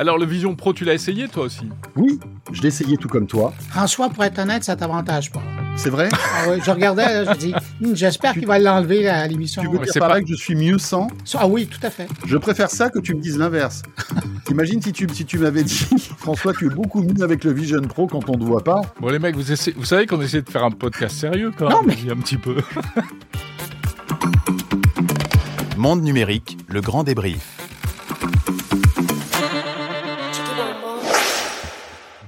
Alors, le Vision Pro, tu l'as essayé toi aussi Oui, je l'ai essayé tout comme toi. François, pour être honnête, ça t'avantage pas. C'est vrai Ah oui, je regardais, là, je dis, Hum, j'espère qu'il va l'enlever à l'émission. Tu veux mais dire c'est par pas- là que je suis mieux sans Ah oui, tout à fait. Je préfère ça que tu me dises l'inverse. T'imagines si tu, si tu m'avais dit, François, tu es beaucoup mieux avec le Vision Pro quand on ne te voit pas. Bon, les mecs, vous, essayez- vous savez qu'on essaie de faire un podcast sérieux quand même. Non, mais- un petit peu. Monde numérique, le grand débrief.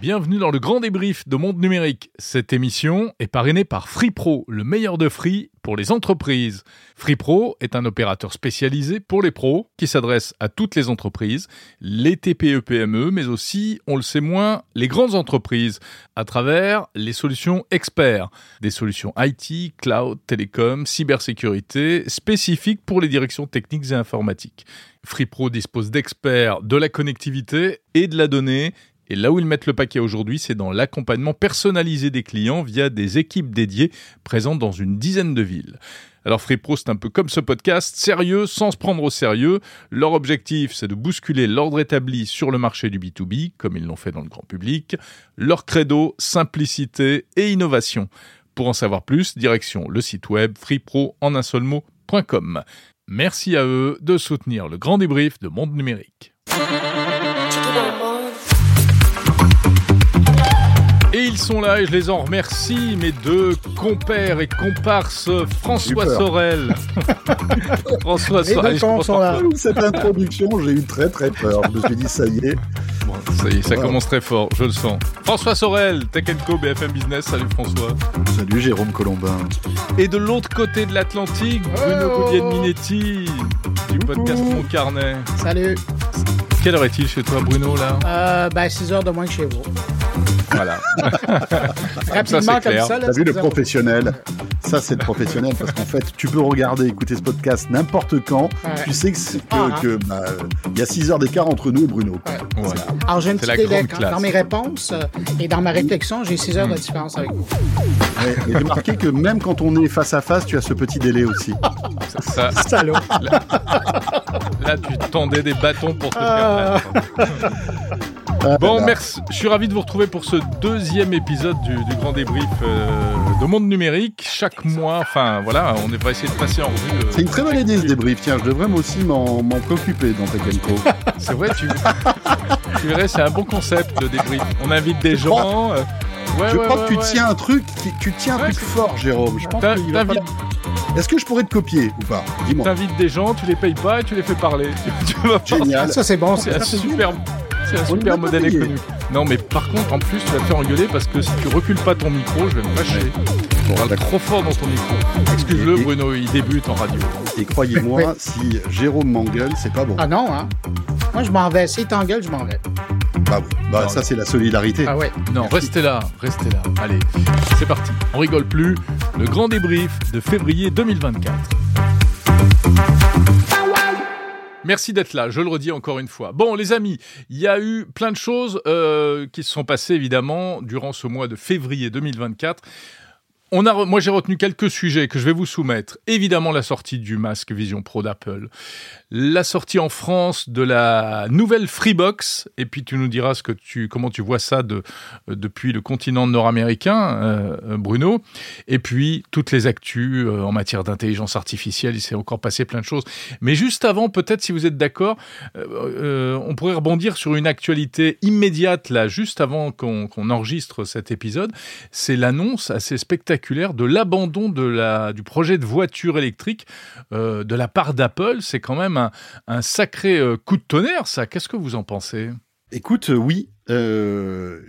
Bienvenue dans le grand débrief de Monde Numérique. Cette émission est parrainée par FreePro, le meilleur de Free pour les entreprises. FreePro est un opérateur spécialisé pour les pros qui s'adresse à toutes les entreprises, les TPE-PME, mais aussi, on le sait moins, les grandes entreprises, à travers les solutions experts, des solutions IT, cloud, télécom, cybersécurité, spécifiques pour les directions techniques et informatiques. FreePro dispose d'experts de la connectivité et de la donnée et là où ils mettent le paquet aujourd'hui, c'est dans l'accompagnement personnalisé des clients via des équipes dédiées présentes dans une dizaine de villes. Alors FreePro, c'est un peu comme ce podcast, sérieux, sans se prendre au sérieux. Leur objectif, c'est de bousculer l'ordre établi sur le marché du B2B, comme ils l'ont fait dans le grand public. Leur credo, simplicité et innovation. Pour en savoir plus, direction le site web freepro en un seul mot.com. Merci à eux de soutenir le grand débrief de Monde Numérique. Ils sont là et je les en remercie, mes deux compères et comparses, François. Sorel. François Sorel. Cette introduction, j'ai eu très très peur. Je me suis dit, ça y est. Bon, ça y est, ça Wow. commence très fort, je le sens. François Sorel, Tech Co, BFM Business, salut François. Salut Jérôme Colombin. Et de l'autre côté de l'Atlantique, Bruno Oh. Guglielminetti, du podcast Mon Carnet. Salut. Quelle heure est-il chez toi, Bruno, là? Euh, ben, 6 heures de moins que chez vous. Voilà. Rapidement, comme ça. là, T'as vu le professionnel? Ça, c'est le professionnel parce qu'en fait, tu peux regarder, écouter ce podcast n'importe quand. Ouais. Tu sais que que, Ah, hein. que, bah, il y a 6 heures d'écart entre nous et Bruno. Ouais. voilà. Alors, j'ai une C'est petite la idée. grande Dans- mes réponses euh, et dans ma réflexion, j'ai 6 heures de différence avec vous. Ouais, et j'ai remarqué que même quand on est face à face, tu as ce petit délai aussi. Ça, Salaud. là, tu tendais des bâtons pour te Ah. permettre. Bon, merci. Je suis ravi de vous retrouver pour ce deuxième épisode du, du grand débrief euh, de Monde Numérique. Chaque mois, enfin voilà, on va essayer de passer en revue. euh, C'est une très bonne idée ce débrief. Tiens, je devrais moi aussi m'en m'en préoccuper dans Tech Co. C'est vrai, tu, tu verrais, c'est un bon concept le débrief. On invite des gens. euh, ouais, je ouais, crois ouais, que tu tiens un truc, qui- tu tiens un truc fort, Jérôme. Je pense Est-ce que je pourrais te copier ou pas? Dis-moi. T'invites des gens, tu les payes pas et tu les fais parler. Tu, vas Génial. Ça, c'est bon. C'est un ça. super, c'est un super modèle économique. Non, mais par contre, en plus, tu vas te faire engueuler parce que si tu recules pas ton micro, je vais me fâcher. D'accord. trop fort dans ton micro. Excuse-le, Bruno, il débute en radio. Et croyez-moi, si Jérôme m'engueule, c'est pas bon. Ah non, hein? Moi, je m'en vais. Si t'engueules, je m'en vais. Bah oui. Bah Non. ça c'est la solidarité. Ah ouais. Non, restez là, restez là. Allez, c'est parti. On rigole plus. Le grand débrief de février 2024. Merci d'être là, je le redis encore une fois. Bon, les amis, il y a eu plein de choses euh, qui se sont passées évidemment durant ce mois de février 2024. On a, moi, j'ai retenu quelques sujets que je vais vous soumettre. Évidemment, la sortie du masque Vision Pro d'Apple, la sortie en France de la nouvelle Freebox, et puis tu nous diras ce que tu, comment tu vois ça de, euh, depuis le continent nord-américain, euh, euh, Bruno. Et puis toutes les actus en matière d'intelligence artificielle, il s'est encore passé plein de choses. Mais juste avant, peut-être si vous êtes d'accord, on pourrait rebondir sur une actualité immédiate là, juste avant qu'on enregistre cet épisode. C'est l'annonce assez spectaculaire de l'abandon de la du projet de voiture électrique euh, de la part d'Apple. C'est quand même un, un sacré euh, coup de tonnerre, ça. Qu'est-ce que vous en pensez? Écoute, euh, oui. euh,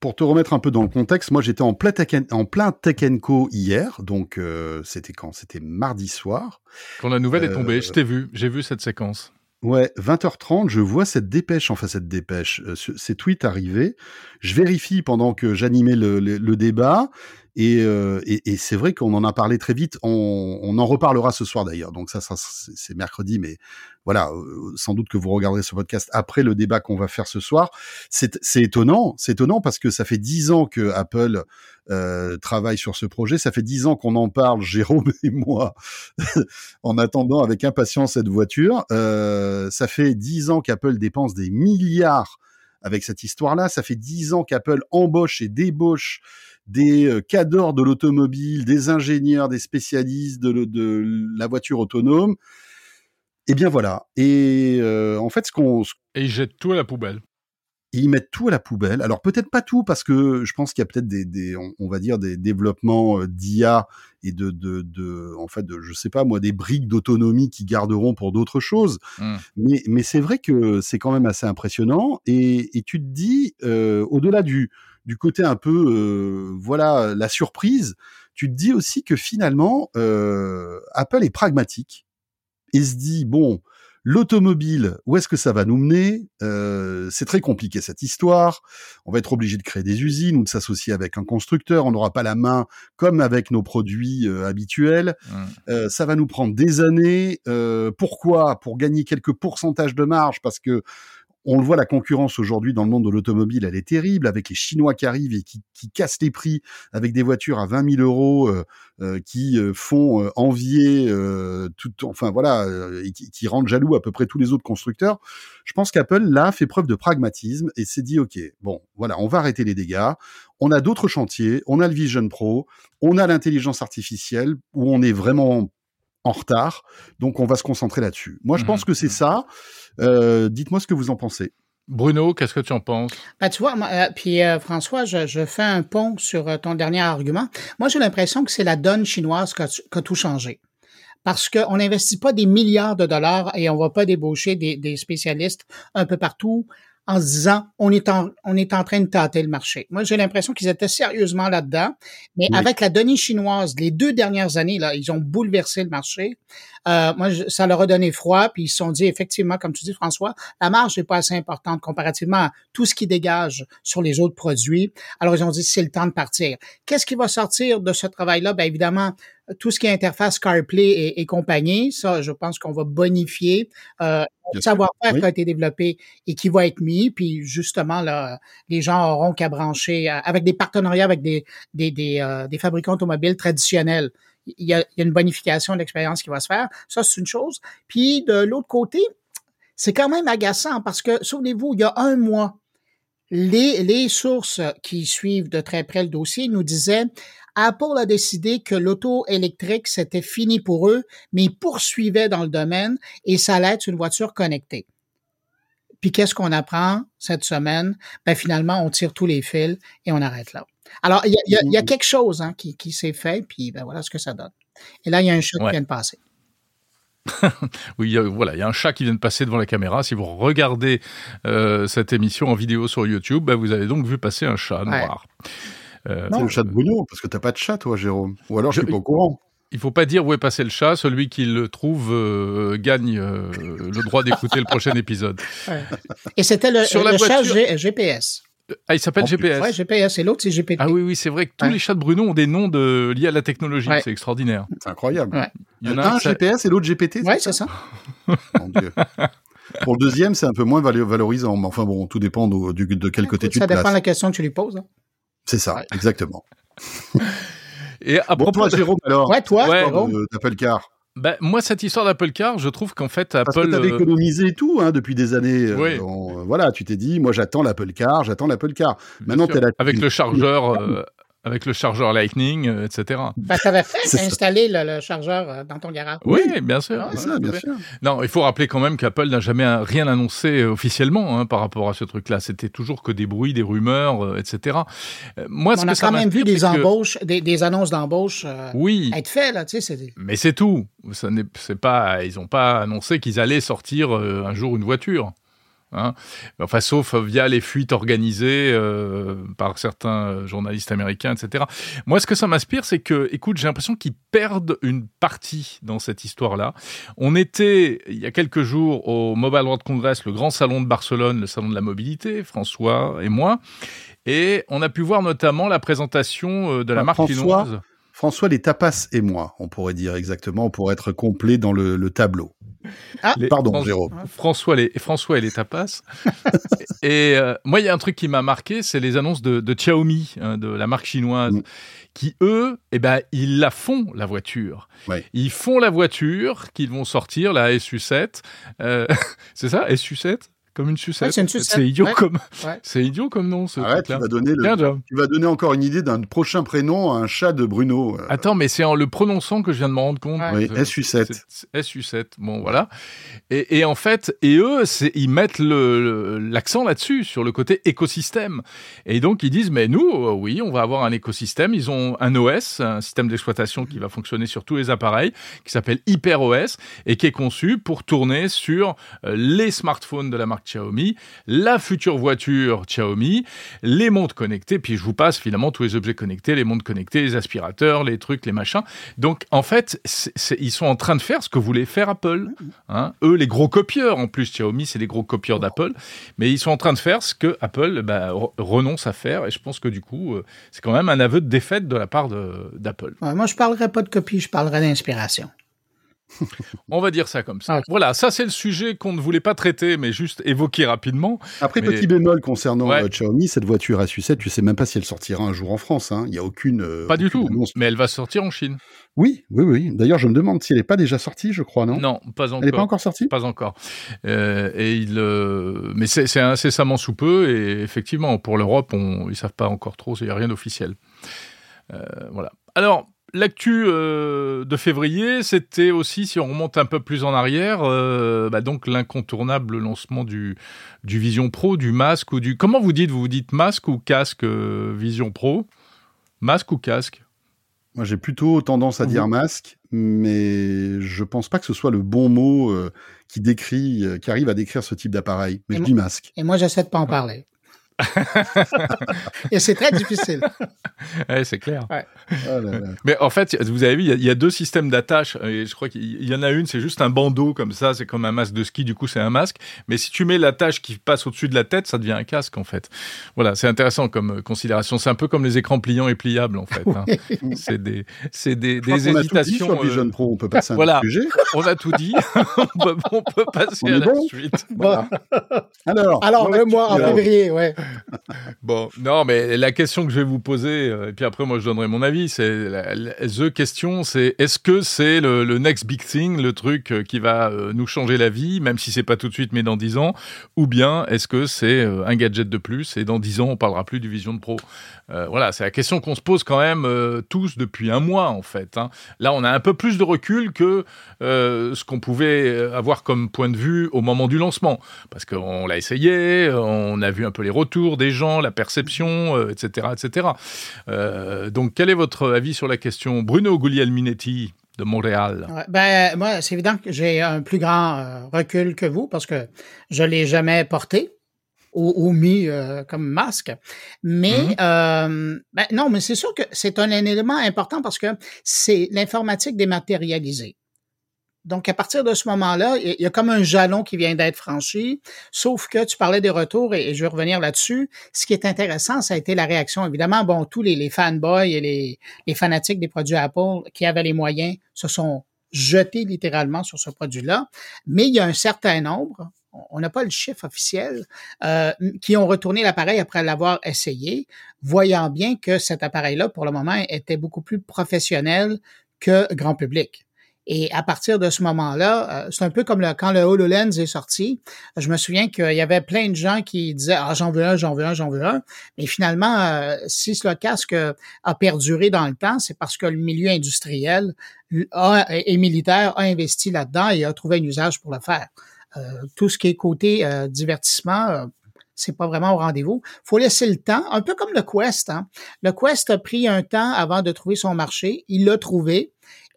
pour te remettre un peu dans le contexte, moi j'étais en plein Tech en plein Tech Co hier, donc euh, c'était quand? C'était mardi soir. Quand la nouvelle est tombée, je t'ai vu, j'ai vu cette séquence. Ouais, 20h30, je vois cette dépêche, enfin cette dépêche, euh, ce- ces tweets arriver. Je vérifie pendant que j'animais le, le- le débat. Et, euh, et, et c'est vrai qu'on en a parlé très vite. On, on en reparlera ce soir d'ailleurs. Donc ça, ça c'est mercredi, mais voilà, euh, sans doute que vous regarderez ce podcast après le débat qu'on va faire ce soir. C'est c'est étonnant, c'est étonnant parce que ça fait dix ans que Apple euh, travaille sur ce projet. Ça fait dix ans qu'on en parle, Jérôme et moi, en attendant avec impatience cette voiture. Euh, ça fait dix ans qu'Apple dépense des milliards avec cette histoire-là. Ça fait dix ans qu'Apple embauche et débauche des euh, cadors de l'automobile, des ingénieurs, des spécialistes de, la voiture autonome. Et bien voilà. Et en fait, ce qu'on... Et ils jettent tout à la poubelle ils mettent tout à la poubelle. Alors peut-être pas tout parce que je pense qu'il y a peut-être des, des on, va dire des développements euh, d'IA et de, de, de, en fait, de, je sais pas moi, des briques d'autonomie qui garderont pour d'autres choses. Mmh. Mais, mais c'est vrai que c'est quand même assez impressionnant. Et, et tu te dis, euh, au-delà du, du côté un peu, euh, voilà, la surprise, tu te dis aussi que finalement, euh, Apple est pragmatique et se dit bon L'automobile, où est-ce que ça va nous mener? Euh, C'est très compliqué cette histoire. On va être obligé de créer des usines ou de s'associer avec un constructeur. On n'aura pas la main comme avec nos produits euh, habituels. Mmh. Euh, ça va nous prendre des années. pourquoi? Pour gagner quelques pourcentages de marge, parce que on le voit, la concurrence aujourd'hui dans le monde de l'automobile, elle est terrible, avec les Chinois qui arrivent et qui, qui cassent les prix, avec des voitures à 20 000 euros euh, euh, qui euh, font envier, tout, enfin voilà, et qui, qui, rendent jaloux à peu près tous les autres constructeurs. Je pense qu'Apple là fait preuve de pragmatisme et s'est dit ok, bon, voilà, on va arrêter les dégâts. On a d'autres chantiers, on a le Vision Pro, on a l'intelligence artificielle où on est vraiment en retard. Donc on va se concentrer là-dessus. Moi, je pense mmh. que c'est ça. Euh, dites-moi ce que vous en pensez. Bruno, qu'est-ce que tu en penses? Ben, Tu vois, euh, puis euh, François, je, fais un pont sur ton dernier argument. Moi, j'ai l'impression que c'est la donne chinoise qui a, tout changé. Parce qu'on n'investit pas des milliards de dollars et on va pas débaucher des, des spécialistes un peu partout en se disant on est en, on est en train de tâter le marché. Moi, j'ai l'impression qu'ils étaient sérieusement là-dedans, mais avec la donnée chinoise, les deux dernières années, là, ils ont bouleversé le marché. Euh, moi, ça leur a donné froid, puis ils se sont dit effectivement, comme tu dis, François, la marge n'est pas assez importante comparativement à tout ce qui dégage sur les autres produits. Alors, ils ont dit c'est le temps de partir. Qu'est-ce qui va sortir de ce travail-là? Bien évidemment, tout ce qui est interface CarPlay et, compagnie, ça, je pense qu'on va bonifier euh, le savoir-faire qui a été développé et qui va être mis. Puis justement, là, les gens auront qu'à brancher euh, avec des partenariats avec des, des, des, euh, des fabricants automobiles traditionnels. Il y, a, il y a une bonification de l'expérience qui va se faire. Ça, c'est une chose. Puis de l'autre côté, c'est quand même agaçant parce que, souvenez-vous, il y a un mois, les, les sources qui suivent de très près le dossier nous disaient Apple a décidé que l'auto électrique, c'était fini pour eux, mais ils poursuivaient dans le domaine et ça allait être une voiture connectée. Puis qu'est-ce qu'on apprend cette semaine? Ben finalement, on tire tous les fils et on arrête là. Alors, il y a, quelque chose hein, qui, s'est fait, puis ben voilà ce que ça donne. Et là, il y a un chat qui vient de passer. oui, voilà, il y a un chat qui vient de passer devant la caméra. Si vous regardez euh, cette émission en vidéo sur YouTube, ben vous avez donc vu passer un chat noir. C'est le chat de Bruno, parce que t'as pas de chat, toi, Jérôme. Ou alors je, suis pas au courant. Il faut pas dire où est passé le chat. Celui qui le trouve euh, gagne euh, le droit d'écouter le prochain épisode. Et c'était le, Sur le chat GPS. Ah, il s'appelle GPS. Ouais, GPS et l'autre c'est GPT. Ah oui, oui, c'est vrai que tous les chats de Bruno ont des noms de... liés à la technologie. C'est extraordinaire. C'est incroyable. Il y en a un, GPS et l'autre GPT. Ouais, c'est ça. Mon Dieu. Pour le deuxième, c'est un peu moins valorisant. Mais enfin bon, tout dépend de, de quel côté tu te places. Ça dépend de la question que tu lui poses. Hein. C'est ça, exactement. Et à propos toi, Jérôme, alors, ouais, toi, d'Apple Car. Ben, moi, cette histoire d'Apple Car, je trouve qu'en fait, Apple. Parce que t'avais euh, économisé tout hein, depuis des années. Euh, oui. voilà, tu t'es dit, moi, j'attends l'Apple Car, j'attends l'Apple Car. Maintenant, t'es là. Avec le chargeur avec le chargeur Lightning, euh, etc. Bah, t'avais fait installer le, chargeur euh, dans ton garage. Oui, bien sûr. bien sûr. Non, il faut rappeler quand même qu'Apple n'a jamais rien annoncé euh, officiellement hein, par rapport à ce truc-là. C'était toujours que des bruits, des rumeurs, etc. Moi, On a quand même vu des embauches, des, annonces d'embauche oui. être faites là, tu sais. Mais c'est tout. Ça n'est, c'est pas, ils n'ont pas annoncé qu'ils allaient sortir un jour une voiture. Hein. Enfin, sauf via les fuites organisées euh, par certains journalistes américains, etc. Moi, ce que ça m'inspire, c'est que, écoute, j'ai l'impression qu'ils perdent une partie dans cette histoire-là. On était, il y a quelques jours, au Mobile World Congress, le grand salon de Barcelone, le salon de la mobilité, François et moi, et on a pu voir notamment la présentation euh, de la marque chinoise. François, les tapas et moi, on pourrait dire exactement, pour être complet dans le tableau. Ah. Pardon, Jérôme. François, les, François et les tapas. et euh, moi, il y a un truc qui m'a marqué, c'est les annonces de, Xiaomi, hein, de la marque chinoise, mm. qui eux, eh ben, ils la font la voiture. Ils font la voiture qu'ils vont sortir, la SU7. Euh, c'est ça, SU7 comme une sucette. Ouais, c'est une sucette. C'est idiot Ouais. comme, Ouais. c'est idiot comme nom, ce Arrête, tu vas donner le- Bien. Tu vas donner encore une idée d'un prochain prénom à un chat de Bruno. euh, Attends, mais c'est en le prononçant que je viens de me rendre compte. Ouais. oui, Euh, SU7. c'est- c'est SU7. Bon, voilà. Et, et en fait, et eux, c'est, ils mettent le, le- l'accent là-dessus, sur le côté écosystème. Et donc, ils disent, mais nous, euh, oui, on va avoir un écosystème. Ils ont un OS, un système d'exploitation qui va fonctionner sur tous les appareils, qui s'appelle HyperOS, et qui est conçu pour tourner sur euh, les smartphones de la marque Xiaomi, la future voiture Xiaomi, les montres connectées, puis je vous passe finalement tous les objets connectés, les montres connectées, les aspirateurs, les trucs, les machins. Donc, en fait, ils sont en train de faire ce que voulait faire Apple. Hein. Eux, les gros copieurs, en plus, Xiaomi, c'est les gros copieurs d'Apple. Mais ils sont en train de faire ce que Apple bah, re- renonce à faire. Et je pense que du coup, euh, c'est quand même un aveu de défaite de la part d'Apple. Moi, je parlerai pas de copie, je parlerai d'inspiration. On va dire ça comme ça. Ok. Voilà, ça c'est le sujet qu'on ne voulait pas traiter, mais juste évoquer rapidement. Après, Mais- petit bémol concernant Ouais. euh, Xiaomi, cette voiture SU7, tu sais même pas si elle sortira un jour en France. hein. Il y a aucune. euh, Pas du tout, annonce. mais elle va sortir en Chine. Oui, oui, oui. D'ailleurs, je me demande si elle n'est pas déjà sortie, je crois, non? Non, pas encore. Elle n'est pas encore sortie? Pas encore. Euh, et il, euh, mais c'est c'est incessamment sous peu. Et effectivement, pour l'Europe, on, ils savent pas encore trop. Il n'y a rien d'officiel. Euh, voilà. Alors. L'actu euh, de février, c'était aussi, si on remonte un peu plus en arrière, euh, bah donc l'incontournable lancement du, du Vision Pro, du masque ou du... Comment vous dites Vous vous dites masque ou casque euh, Vision Pro? Masque ou casque? Moi, j'ai plutôt tendance à dire masque, mais je pense pas que ce soit le bon mot euh, qui décrit, euh, qui arrive à décrire ce type d'appareil. Mais Et je moi- dis masque. Et moi, j'essaie de pas en parler. Et c'est très difficile. Ouais, c'est clair. Oh là là. Mais en fait, vous avez vu, il y a- il y, a deux systèmes d'attache. Et je crois qu'il y en a une, c'est juste un bandeau comme ça, c'est comme un masque de ski, du coup c'est un masque. Mais si tu mets l'attache qui passe au-dessus de la tête, ça devient un casque en fait. Voilà, c'est intéressant comme euh, considération. C'est un peu comme les écrans pliants et pliables en fait. hein. C'est des, c'est des, des qu'on a tout dit hésitations. sur euh, Vision Pro. On peut passer à voilà. sujet. on a tout dit. on, peut, on peut passer On à la bon? suite. Alors, Alors, le mois en février, ouais. Bon, non, mais la question que je vais vous poser, euh, et puis après moi je donnerai mon avis, c'est la, the question, c'est est-ce que c'est le, next big thing, le truc euh, qui va euh, nous changer la vie, même si c'est pas tout de suite, mais dans 10 ans, ou bien est-ce que c'est un gadget de plus et dans 10 ans on parlera plus du Vision Pro? Euh, Voilà, c'est la question qu'on se pose quand même euh, tous depuis un mois en fait. hein. Là, on a un peu plus de recul que euh, ce qu'on pouvait euh, avoir comme point de vue au moment du lancement, parce qu'on l'a essayé, on a vu un peu les retours des gens, la perception, euh, etc., etc. Euh, donc, quel est votre avis sur la question, Bruno Guglielminetti de Montréal? Ben, moi, c'est évident que j'ai un plus grand recul que vous parce que je l'ai jamais porté ou, ou mis euh, comme masque. Mais Mhm. euh, ben, non, mais c'est sûr que c'est un, un élément important parce que c'est l'informatique dématérialisée. Donc, à partir de ce moment-là, il y a comme un jalon qui vient d'être franchi, sauf que tu parlais des retours et, et je vais revenir là-dessus. Ce qui est intéressant, ça a été la réaction. Évidemment, bon, tous les, les fanboys et les, les fanatiques des produits Apple qui avaient les moyens se sont jetés littéralement sur ce produit-là. Mais il y a un certain nombre, on n'a pas le chiffre officiel, euh, qui ont retourné l'appareil après l'avoir essayé, voyant bien que cet appareil-là, pour le moment, était beaucoup plus professionnel que grand public. Et à partir de ce moment-là, euh, c'est un peu comme quand le HoloLens est sorti. Je me souviens qu'il y avait plein de gens qui disaient ah j'en veux un, j'en veux un, j'en veux un. Mais finalement, euh, si le casque a perduré dans le temps, c'est parce que le milieu industriel et militaire a investi là-dedans et a trouvé un usage pour le faire. Euh, tout ce qui est côté euh, divertissement, euh, c'est pas vraiment au rendez-vous. faut laisser le temps, un peu comme le Quest. Hein. Le Quest a pris un temps avant de trouver son marché. Il l'a trouvé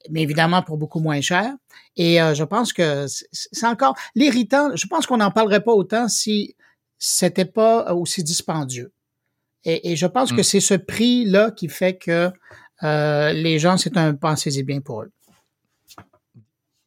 mais évidemment pour beaucoup moins cher. Et euh, je pense que c'est encore l'irritant. Je pense qu'on n'en parlerait pas autant si c'était pas aussi dispendieux. Et, et je pense que c'est ce prix-là qui fait que euh, les gens, c'est un pensez-y bien pour eux.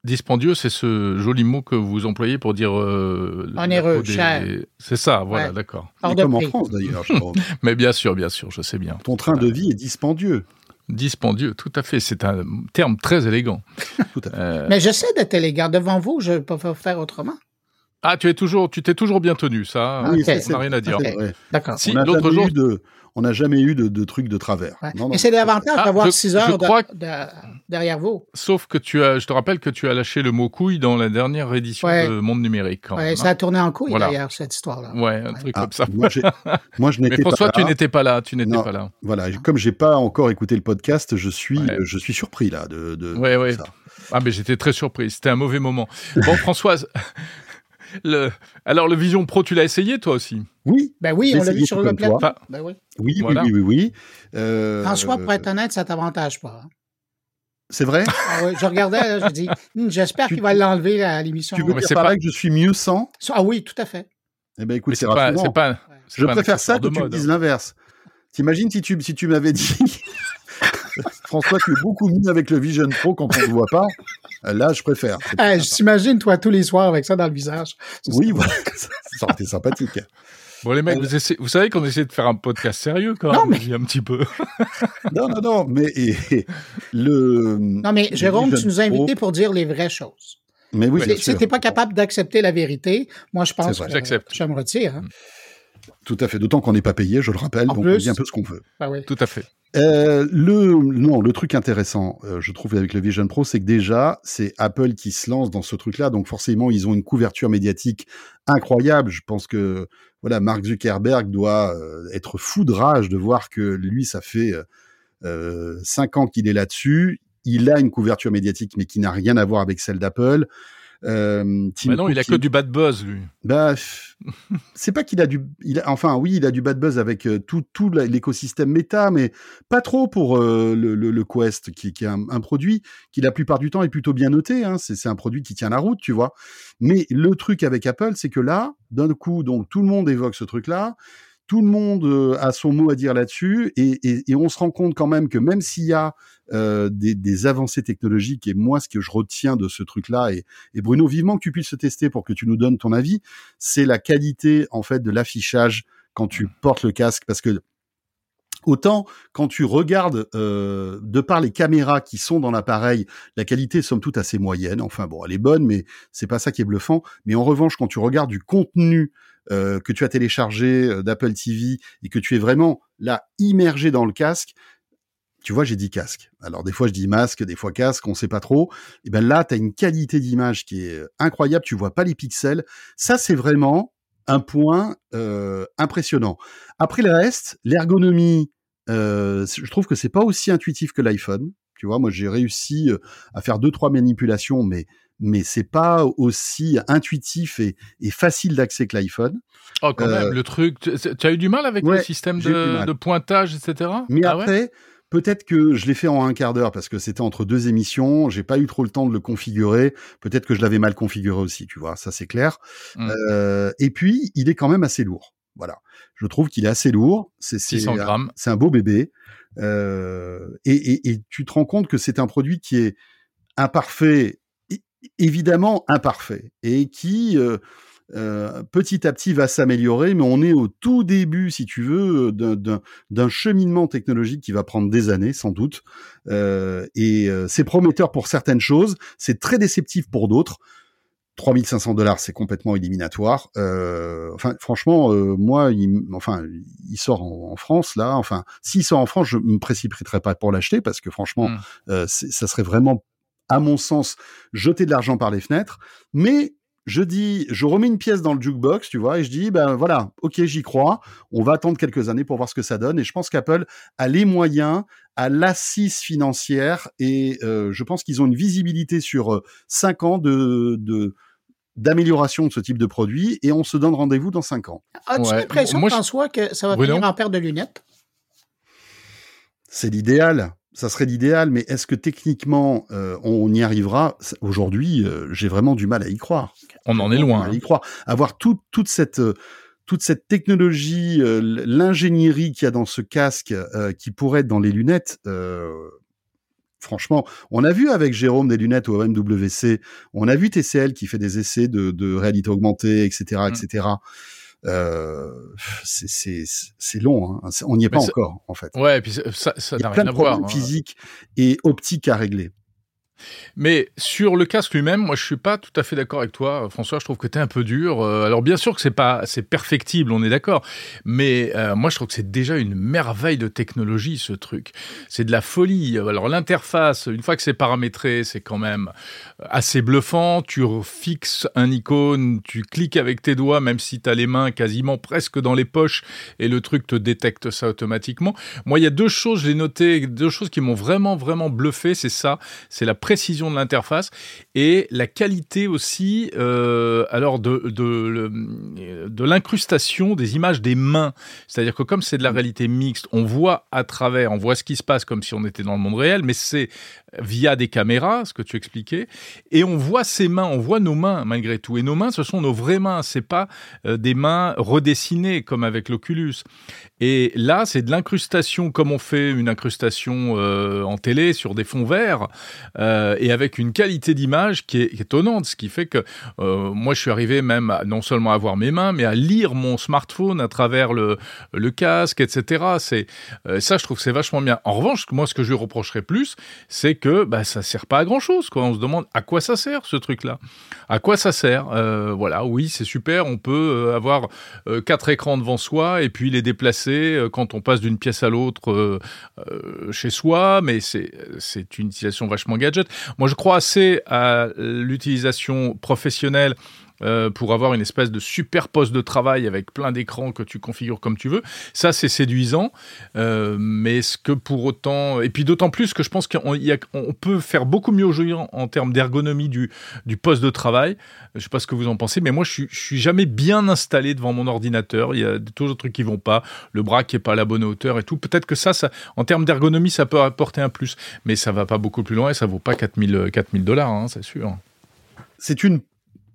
Dispendieux, c'est ce joli mot que vous employez pour dire euh, onéreux, des... cher. C'est ça, voilà, ouais. d'accord. Comme en France d'ailleurs. Mais bien sûr, bien sûr, je sais bien. Ton train de vie est dispendieux. Dispendieux, tout à fait. C'est un terme très élégant. tout à fait. Euh... Mais j'essaie d'être élégant. Devant vous, je ne peux pas faire autrement. Ah, tu es toujours, tu t'es toujours bien tenu, ça. Ah, ok. on n'a rien à dire. Ok. Ouais. D'accord. Si, on n'a l'autre jamais, jour- eu de, on n'a jamais eu de, de trucs de travers. Ouais. Non, non. Et c'est l'avantage Ah, d'avoir je- 6 je heures de- crois que- de- derrière vous. Sauf que tu as, je te rappelle que tu as lâché le mot couille dans la dernière édition Ouais. de Monde Numérique. quand Ouais, même, ça a tourné en couille Voilà. d'ailleurs, cette histoire-là. hein. Ouais, un truc Ah, comme ça. moi, je n'étais pas François, là. tu n'étais pas là. Tu n'étais Non. pas là. Voilà, comme j'ai pas encore écouté le podcast, je suis, Ouais. je suis surpris là de, de Ouais, ouais. ça. Ah, mais j'étais très surpris. C'était un mauvais moment. Bon, Françoise. Le... Alors, le Vision Pro, tu l'as essayé toi aussi? Oui, Ben oui, on l'a vu sur le plateau. toi. Ben oui. oui, Voilà. oui, oui, oui, oui. Euh, François, pour être honnête, ça t'avantage pas. hein. C'est vrai? Ah je regardais, là, je dis, Hum, j'espère qu'il va l'enlever à l'émission. Tu veux mais dire pas- que je suis mieux sans? Ah oui, tout à fait. Eh ben écoute, c'est pas, rassurant. c'est pas. Je pas préfère ça que tu me dises l'inverse. T'imagines si tu, si tu m'avais dit, François, tu es beaucoup mieux avec le Vision Pro quand on ne le voit pas. Euh, Là, je préfère. Ah, je t'imagine, toi, tous les soirs avec ça dans le visage. Oui, voilà. ça aurait été sympathique. Bon, les mecs, vous, essayez- vous savez qu'on essaie de faire un podcast sérieux quand même. Non, mais- je dis un petit peu. Non, non, non, mais et- et le. Non, mais Jérôme, tu nous as invités pour dire les vraies choses. Mais oui, Si sûr. t'es pas capable d'accepter la vérité, moi, je pense que je me retire. hein. Tout à fait. D'autant qu'on n'est pas payé, je le rappelle, En donc plus. on dit un peu ce qu'on veut. Oui. Tout à fait. Euh, le non, le truc intéressant, euh, je trouve avec le Vision Pro, c'est que déjà c'est Apple qui se lance dans ce truc-là, donc forcément ils ont une couverture médiatique incroyable. Je pense que voilà, Mark Zuckerberg doit euh, être fou de rage de voir que lui, ça fait cinq ans qu'il est là-dessus. Il a une couverture médiatique, mais qui n'a rien à voir avec celle d'Apple. Euh, non, il a que du bad buzz, lui. bah, c'est pas qu'il a du, il a- enfin oui, il a du bad buzz avec euh, tout tout l'écosystème méta, mais pas trop pour euh, le, le, le Quest, qui, qui est un, un produit qui la plupart du temps est plutôt bien noté. Hein, c'est c'est un produit qui tient la route, tu vois. Mais le truc avec Apple, c'est que là, d'un coup, donc tout le monde évoque ce truc-là. Tout le monde euh, a son mot à dire là-dessus et, on se rend compte quand même que même s'il y a euh, des, avancées technologiques et moi ce que je retiens de ce truc-là et, et Bruno vivement que tu puisses le tester pour que tu nous donnes ton avis, c'est la qualité en fait de l'affichage quand tu portes le casque parce que Autant quand tu regardes euh, de par les caméras qui sont dans l'appareil, la qualité somme toute assez moyenne. Enfin bon, elle est bonne, mais c'est pas ça qui est bluffant. Mais en revanche, quand tu regardes du contenu euh, que tu as téléchargé euh, d'Apple TV et que tu es vraiment là immergé dans le casque, tu vois, j'ai dit casque. Alors des fois je dis masque, des fois casque, on sait pas trop. Et ben là, tu as une qualité d'image qui est incroyable. Tu vois pas les pixels. Ça, c'est vraiment un point euh, impressionnant. Après le reste, l'ergonomie, euh, je trouve que c'est pas aussi intuitif que l'iPhone. Tu vois, moi j'ai réussi euh, à faire deux trois manipulations, mais mais c'est pas aussi intuitif et, et facile d'accès que l'iPhone. Oh, quand Euh, même, le truc. Tu as eu du mal avec ouais, le système de, de pointage, etc. Mais Ah ouais? après, peut-être que je l'ai fait en un quart d'heure parce que c'était entre deux émissions. J'ai pas eu trop le temps de le configurer. Peut-être que je l'avais mal configuré aussi. Tu vois, ça c'est clair. Mm. Euh, et puis, il est quand même assez lourd. Voilà, je trouve qu'il est assez lourd. C'est c'est 600 un- grammes. C'est un beau bébé. Euh, et, et, et tu te rends compte que c'est un produit qui est imparfait, évidemment imparfait, et qui euh, euh, petit à petit va s'améliorer, mais on est au tout début, si tu veux, d'un- cheminement technologique qui va prendre des années, sans doute. Euh, et euh, c'est prometteur pour certaines choses, c'est très déceptif pour d'autres. 3500 dollars, c'est complètement éliminatoire. Euh, enfin, franchement, euh, moi, il, enfin, il sort en, en France là. Enfin, s'il sort en France, je me précipiterai pas pour l'acheter parce que franchement, Mm. euh, c'est- ça serait vraiment, à mon sens, jeter de l'argent par les fenêtres. Mais je dis, je remets une pièce dans le jukebox, tu vois, et je dis, ben voilà, ok, j'y crois. On va attendre quelques années pour voir ce que ça donne. Et je pense qu'Apple a les moyens, a l'assise financière, et euh, je pense qu'ils ont une visibilité sur euh, cinq ans de, de d'amélioration de ce type de produit, et on se donne rendez-vous dans cinq ans. As-tu Ouais. l'impression, Moi, je- François, que ça va finir en paire de lunettes? C'est l'idéal. Ça serait l'idéal, mais est-ce que techniquement euh, on y arrivera? Aujourd'hui, euh, j'ai vraiment du mal à y croire. On en est loin. à hein. y croire. Avoir toute toute cette euh, toute cette technologie, euh, l'ingénierie qu'il y a dans ce casque, qui pourrait être dans les lunettes. Franchement, on a vu avec Jérôme des lunettes au MWC, on a vu TCL qui fait des essais de, de réalité augmentée, etc., etc. Euh, c'est- long, hein. on n'y est Mais pas encore en fait. Ouais, et puis ça, ça- ça Il y n'a a plein rien de à voir. problèmes hein. physiques et optiques à régler. Mais sur le casque lui-même, moi je suis pas tout à fait d'accord avec toi, François. Je trouve que tu es un peu dur. Euh, alors bien sûr que c'est pas c'est perfectible, on est d'accord. Mais euh, moi je trouve que c'est déjà une merveille de technologie ce truc. C'est de la folie. Alors l'interface, une fois que c'est paramétré, c'est quand même assez bluffant. Tu fixes un icône, tu cliques avec tes doigts, même si tu as les mains quasiment presque dans les poches, et le truc te détecte ça automatiquement. Moi il y a deux choses, j'ai noté deux choses qui m'ont vraiment vraiment bluffé. C'est ça, c'est la précision de l'interface et la qualité aussi euh, alors de, de, l'incrustation des images des mains. C'est-à-dire que comme c'est de la réalité mixte, on voit à travers, on voit ce qui se passe comme si on était dans le monde réel, mais c'est via des caméras, ce que tu expliquais, et on voit ces mains, on voit nos mains malgré tout. Et nos mains, ce sont nos vraies mains, c'est pas euh, des mains redessinées comme avec l'Oculus. Et là, c'est de l'incrustation comme on fait une incrustation euh, en télé sur des fonds verts. Et avec une qualité d'image qui est, étonnante, ce qui fait que euh, moi je suis arrivé même à, non seulement à voir mes mains, mais à lire mon smartphone à travers le, le casque, etc. C'est euh, ça, je trouve c'est vachement bien. En revanche, moi ce que je lui reprocherais plus, c'est que bah, ça sert pas à grand chose. Quoi. On se demande à quoi ça sert ce truc-là. À quoi ça sert? Voilà, oui, c'est super. On peut avoir quatre écrans devant soi et puis les déplacer quand on passe d'une pièce à l'autre chez soi, mais c'est une utilisation vachement gadget. Moi, je crois assez à l'utilisation professionnelle euh, pour avoir une espèce de super poste de travail avec plein d'écrans que tu configures comme tu veux. Ça, c'est séduisant, euh, mais ce que pour autant, et puis d'autant plus que je pense qu'on on peut faire beaucoup mieux aujourd'hui en, termes d'ergonomie du, poste de travail. Je sais pas ce que vous en pensez, mais moi, je je suis jamais bien installé devant mon ordinateur. Il y a toujours des trucs qui vont pas, le bras qui est pas à la bonne hauteur et tout. Peut-être que ça, en termes d'ergonomie, ça peut apporter un plus, mais ça va pas beaucoup plus loin et ça vaut pas 4000 4000 dollars, hein, c'est sûr. C'est une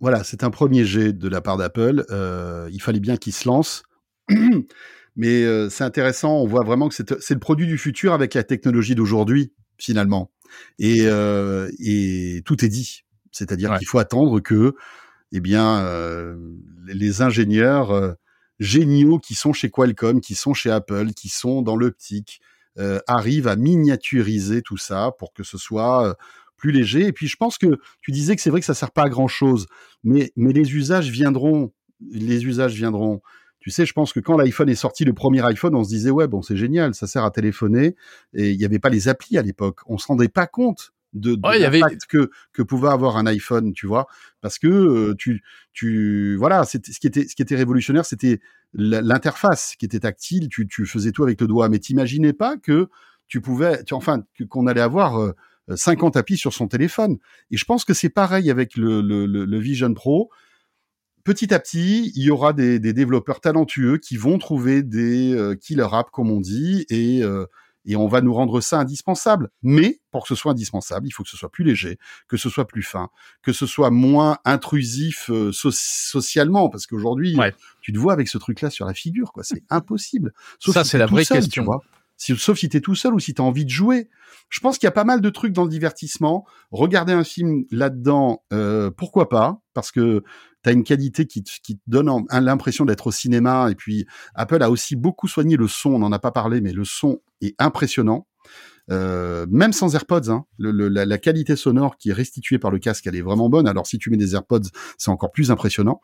voilà, c'est un premier jet de la part d'Apple. Euh, il fallait bien qu'il se lance. Mais euh, c'est intéressant, on voit vraiment que c'est le produit du futur avec la technologie d'aujourd'hui, finalement. Et, euh, et, tout est dit. C'est-à-dire qu'il faut attendre que eh bien, euh, les ingénieurs géniaux qui sont chez Qualcomm, qui sont chez Apple, qui sont dans l'optique, euh, arrivent à miniaturiser tout ça pour que ce soit plus léger. Et puis je pense que tu disais que c'est vrai que ça sert pas à grand chose, mais mais les usages viendront. Les usages viendront. Tu sais, je pense que quand l'iPhone est sorti, le premier iPhone, on se disait ouais bon c'est génial, ça sert à téléphoner. Et il n'y avait pas les applis à l'époque. On se rendait pas compte de, de l'impact que que pouvait avoir un iPhone, tu vois, parce que euh, tu tu voilà, ce qui était ce qui était révolutionnaire, c'était l'interface qui était tactile. Tu tu faisais tout avec le doigt, mais t'imaginais pas que tu pouvais, tu, enfin qu'on allait avoir euh, 50 applis sur son téléphone. Et je pense que c'est pareil avec le, le, le, Vision Pro. Petit à petit, il y aura des, des développeurs talentueux qui vont trouver des euh, killer apps, comme on dit, et, euh, et on va nous rendre ça indispensable. Mais pour que ce soit indispensable, il faut que ce soit plus léger, que ce soit plus fin, que ce soit moins intrusif euh, socialement, parce qu'aujourd'hui, tu te vois avec ce truc-là sur la figure, quoi. C'est impossible. Sauf ça, c'est la vraie question. Si, sauf si tu es tout seul ou si tu as envie de jouer. Je pense qu'il y a pas mal de trucs dans le divertissement. Regarder un film là-dedans, euh, pourquoi pas? Parce que tu as une qualité qui te, qui te donne l'impression d'être au cinéma. Et puis Apple a aussi beaucoup soigné le son. On n'en a pas parlé, mais le son est impressionnant. Euh, même sans AirPods, hein, le, la, la, qualité sonore qui est restituée par le casque, elle est vraiment bonne. Alors si tu mets des AirPods, c'est encore plus impressionnant.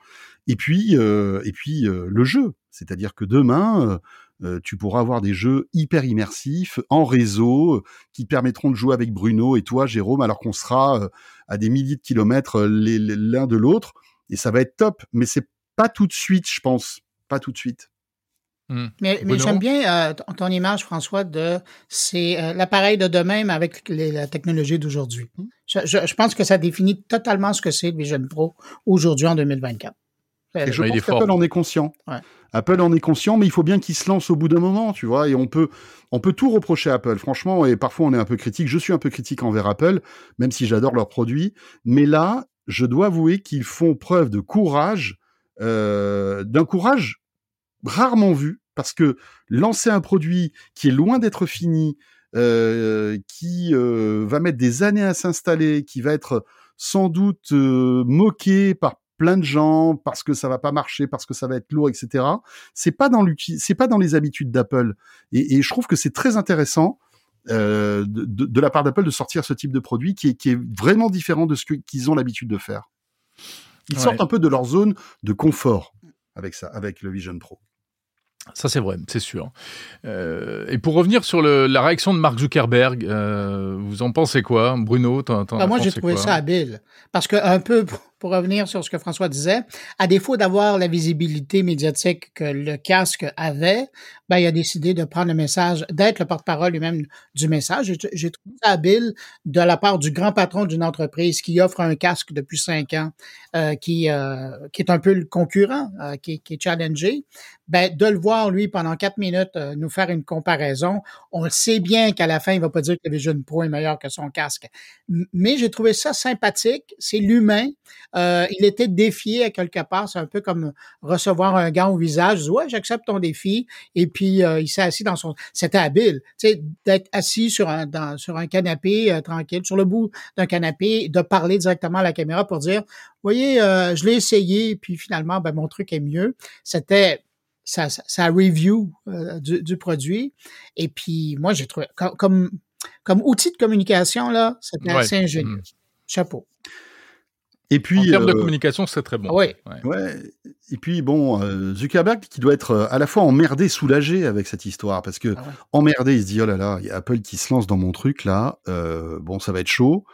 Et puis, euh, et puis euh, le jeu, c'est-à-dire que demain, euh, euh, tu pourras avoir des jeux hyper immersifs en réseau qui permettront de jouer avec Bruno et toi, Jérôme, alors qu'on sera euh, à des milliers de kilomètres euh, l'un de l'autre. Et ça va être top. Mais c'est pas tout de suite, je pense. Pas tout de suite. Mmh. Mais, mais j'aime bien ton image, François, de c'est l'appareil de demain, mais avec la technologie d'aujourd'hui. Mmh. Je, je, pense que ça définit totalement ce que c'est le Vision Pro aujourd'hui en 2024. Et je pense qu'Apple en est conscient. Ouais. Apple en est conscient, mais il faut bien qu'il se lance au bout d'un moment, tu vois. Et on peut, on peut tout reprocher à Apple, franchement. Et parfois, on est un peu critique. Je suis un peu critique envers Apple, même si j'adore leurs produits. Mais là, je dois avouer qu'ils font preuve de courage, euh, d'un courage rarement vu, parce que lancer un produit qui est loin d'être fini, euh, qui euh, va mettre des années à s'installer, qui va être sans doute moqué par plein de gens parce que ça va pas marcher, parce que ça va être lourd, etc. C'est pas dans c'est pas dans les habitudes d'Apple. Et, et, je trouve que c'est très intéressant. de, de, la part d'Apple de sortir ce type de produit qui est, qui est vraiment différent de ce qu'ils ont l'habitude de faire. Ils sortent un peu de leur zone de confort avec ça, avec le Vision Pro. Ça, c'est vrai, c'est sûr. Euh, et pour revenir sur le, la réaction de Mark Zuckerberg, euh, vous en pensez quoi, Bruno bah, Moi, j'ai trouvé ça habile. Parce que, un peu, pour revenir sur ce que François disait, à défaut d'avoir la visibilité médiatique que le casque avait, ben, il a décidé de prendre le message, d'être le porte-parole lui-même du message. J'ai trouvé ça habile de la part du grand patron d'une entreprise qui offre un casque depuis cinq ans, euh, qui, euh, qui est un peu le concurrent, euh, qui, qui, est challengé, ben, de le voir, lui, pendant quatre minutes, euh, nous faire une comparaison. On le sait bien qu'à la fin, il va pas dire que le Vision Pro est meilleur que son casque. Mais j'ai trouvé ça sympathique. C'est l'humain. Euh, il était défié à quelque part. C'est un peu comme recevoir un gant au visage. Ouais, j'accepte ton défi. Et puis, euh, il s'est assis dans son... C'était habile, tu sais, d'être assis sur un, dans, sur un canapé euh, tranquille, sur le bout d'un canapé, de parler directement à la caméra pour dire, voyez, je l'ai essayé, puis finalement, ben, mon truc est mieux. C'était sa, sa, review du, du, produit. Et puis, moi, j'ai trouvé, comme, comme, comme outil de communication, là, c'était assez ingénieux. Mmh. Chapeau. Et puis, en termes de euh, communication, c'est très bon. Oui. Ouais. Et puis bon, euh, Zuckerberg qui doit être euh, à la fois emmerdé, soulagé avec cette histoire, parce que ah emmerdé, il se dit oh là là, il y a Apple qui se lance dans mon truc là, bon ça va être chaud,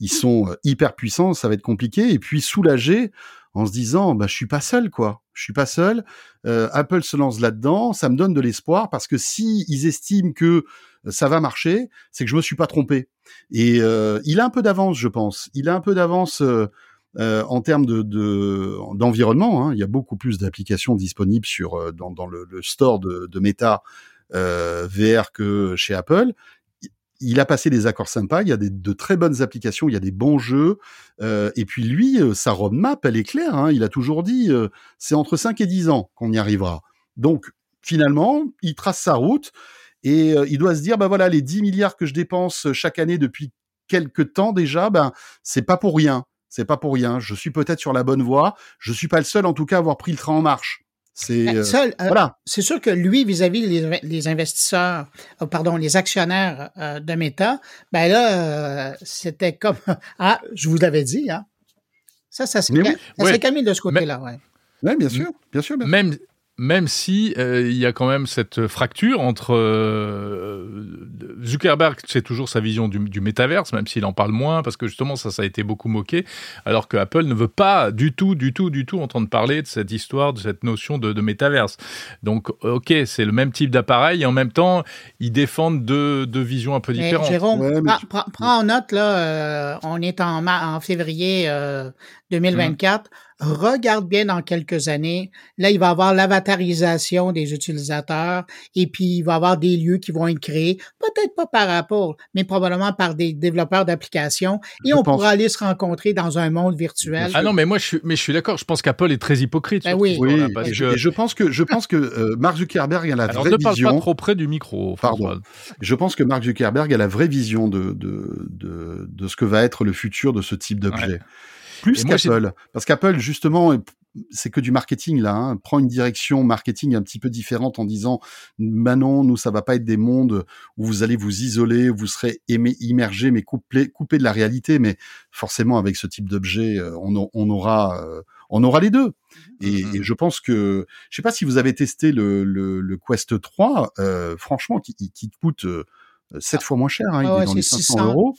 ils sont hyper puissants, ça va être compliqué, et puis soulagé en se disant bah je suis pas seul quoi, je suis pas seul, Apple se lance là-dedans, ça me donne de l'espoir parce que si ils estiment que ça va marcher, c'est que je me suis pas trompé. Et il a un peu d'avance, je pense. Il a un peu d'avance euh, en termes de d'environnement, hein, il y a beaucoup plus d'applications disponibles sur euh, dans, dans le, le, store de, de Meta euh, VR que chez Apple. Il a passé des accords sympas, il y a des, de très bonnes applications, il y a des bons jeux. Euh, et puis lui, euh, sa roadmap, elle est claire. Hein, il a toujours dit, c'est entre 5 et 10 ans qu'on y arrivera. Donc finalement, il trace sa route et il doit se dire, bah voilà, les 10 milliards que je dépense chaque année depuis quelques temps déjà, ben c'est pas pour rien. C'est pas pour rien. Je suis peut-être sur la bonne voie. Je suis pas le seul, en tout cas, à avoir pris le train en marche. C'est ben, euh, voilà. C'est sûr que lui, vis-à-vis les, investisseurs, euh, pardon, les actionnaires euh, de Meta, ben là, c'était comme ah, je vous l'avais dit, hein. Ça, ça s'est oui. calmé de ce côté-là, ouais. Oui, bien sûr, bien sûr. Bien Même même si euh, il y a quand même cette fracture entre euh, Zuckerberg, c'est toujours sa vision du, du métaverse, même s'il en parle moins, parce que justement ça, ça a été beaucoup moqué, alors que Apple ne veut pas du tout, du tout, du tout entendre parler de cette histoire, de cette notion de, de métaverse. Donc, ok, c'est le même type d'appareil, et en même temps, ils défendent deux, deux visions un peu différentes. Jérôme, prends, en note là, euh, on est en, en février 2024 regarde bien dans quelques années. Là, il va y avoir l'avatarisation des utilisateurs et puis il va y avoir des lieux qui vont être créés, peut-être pas par Apple, mais probablement par des développeurs d'applications et on pourra aller se rencontrer dans un monde virtuel. Ah non, mais moi je suis, mais je suis d'accord. Je pense qu'Apple est très hypocrite. Ben oui, oui et je, pense que je pense que euh, Mark Zuckerberg a la Alors, vraie ne vision. Pas trop près du micro. Pardon. Je pense que Mark Zuckerberg a la vraie vision de de, de, de ce que va être le futur de ce type d'objet. Plus qu'Apple. Parce qu'Apple, justement, c'est que du marketing là, hein, prend une direction marketing un petit peu différente en disant bah non, nous ça va pas être des mondes où vous allez vous isoler, vous serez immergé mais coupé, coupé de la réalité, mais forcément avec ce type d'objet, euh, on, on, aura euh, on aura les deux. Mmh et, mmh et, je pense que je sais pas si vous avez testé le, le, le Quest 3, euh, franchement qui, qui coûte euh, 7 fois moins cher, hein, il est dans les 500 euros.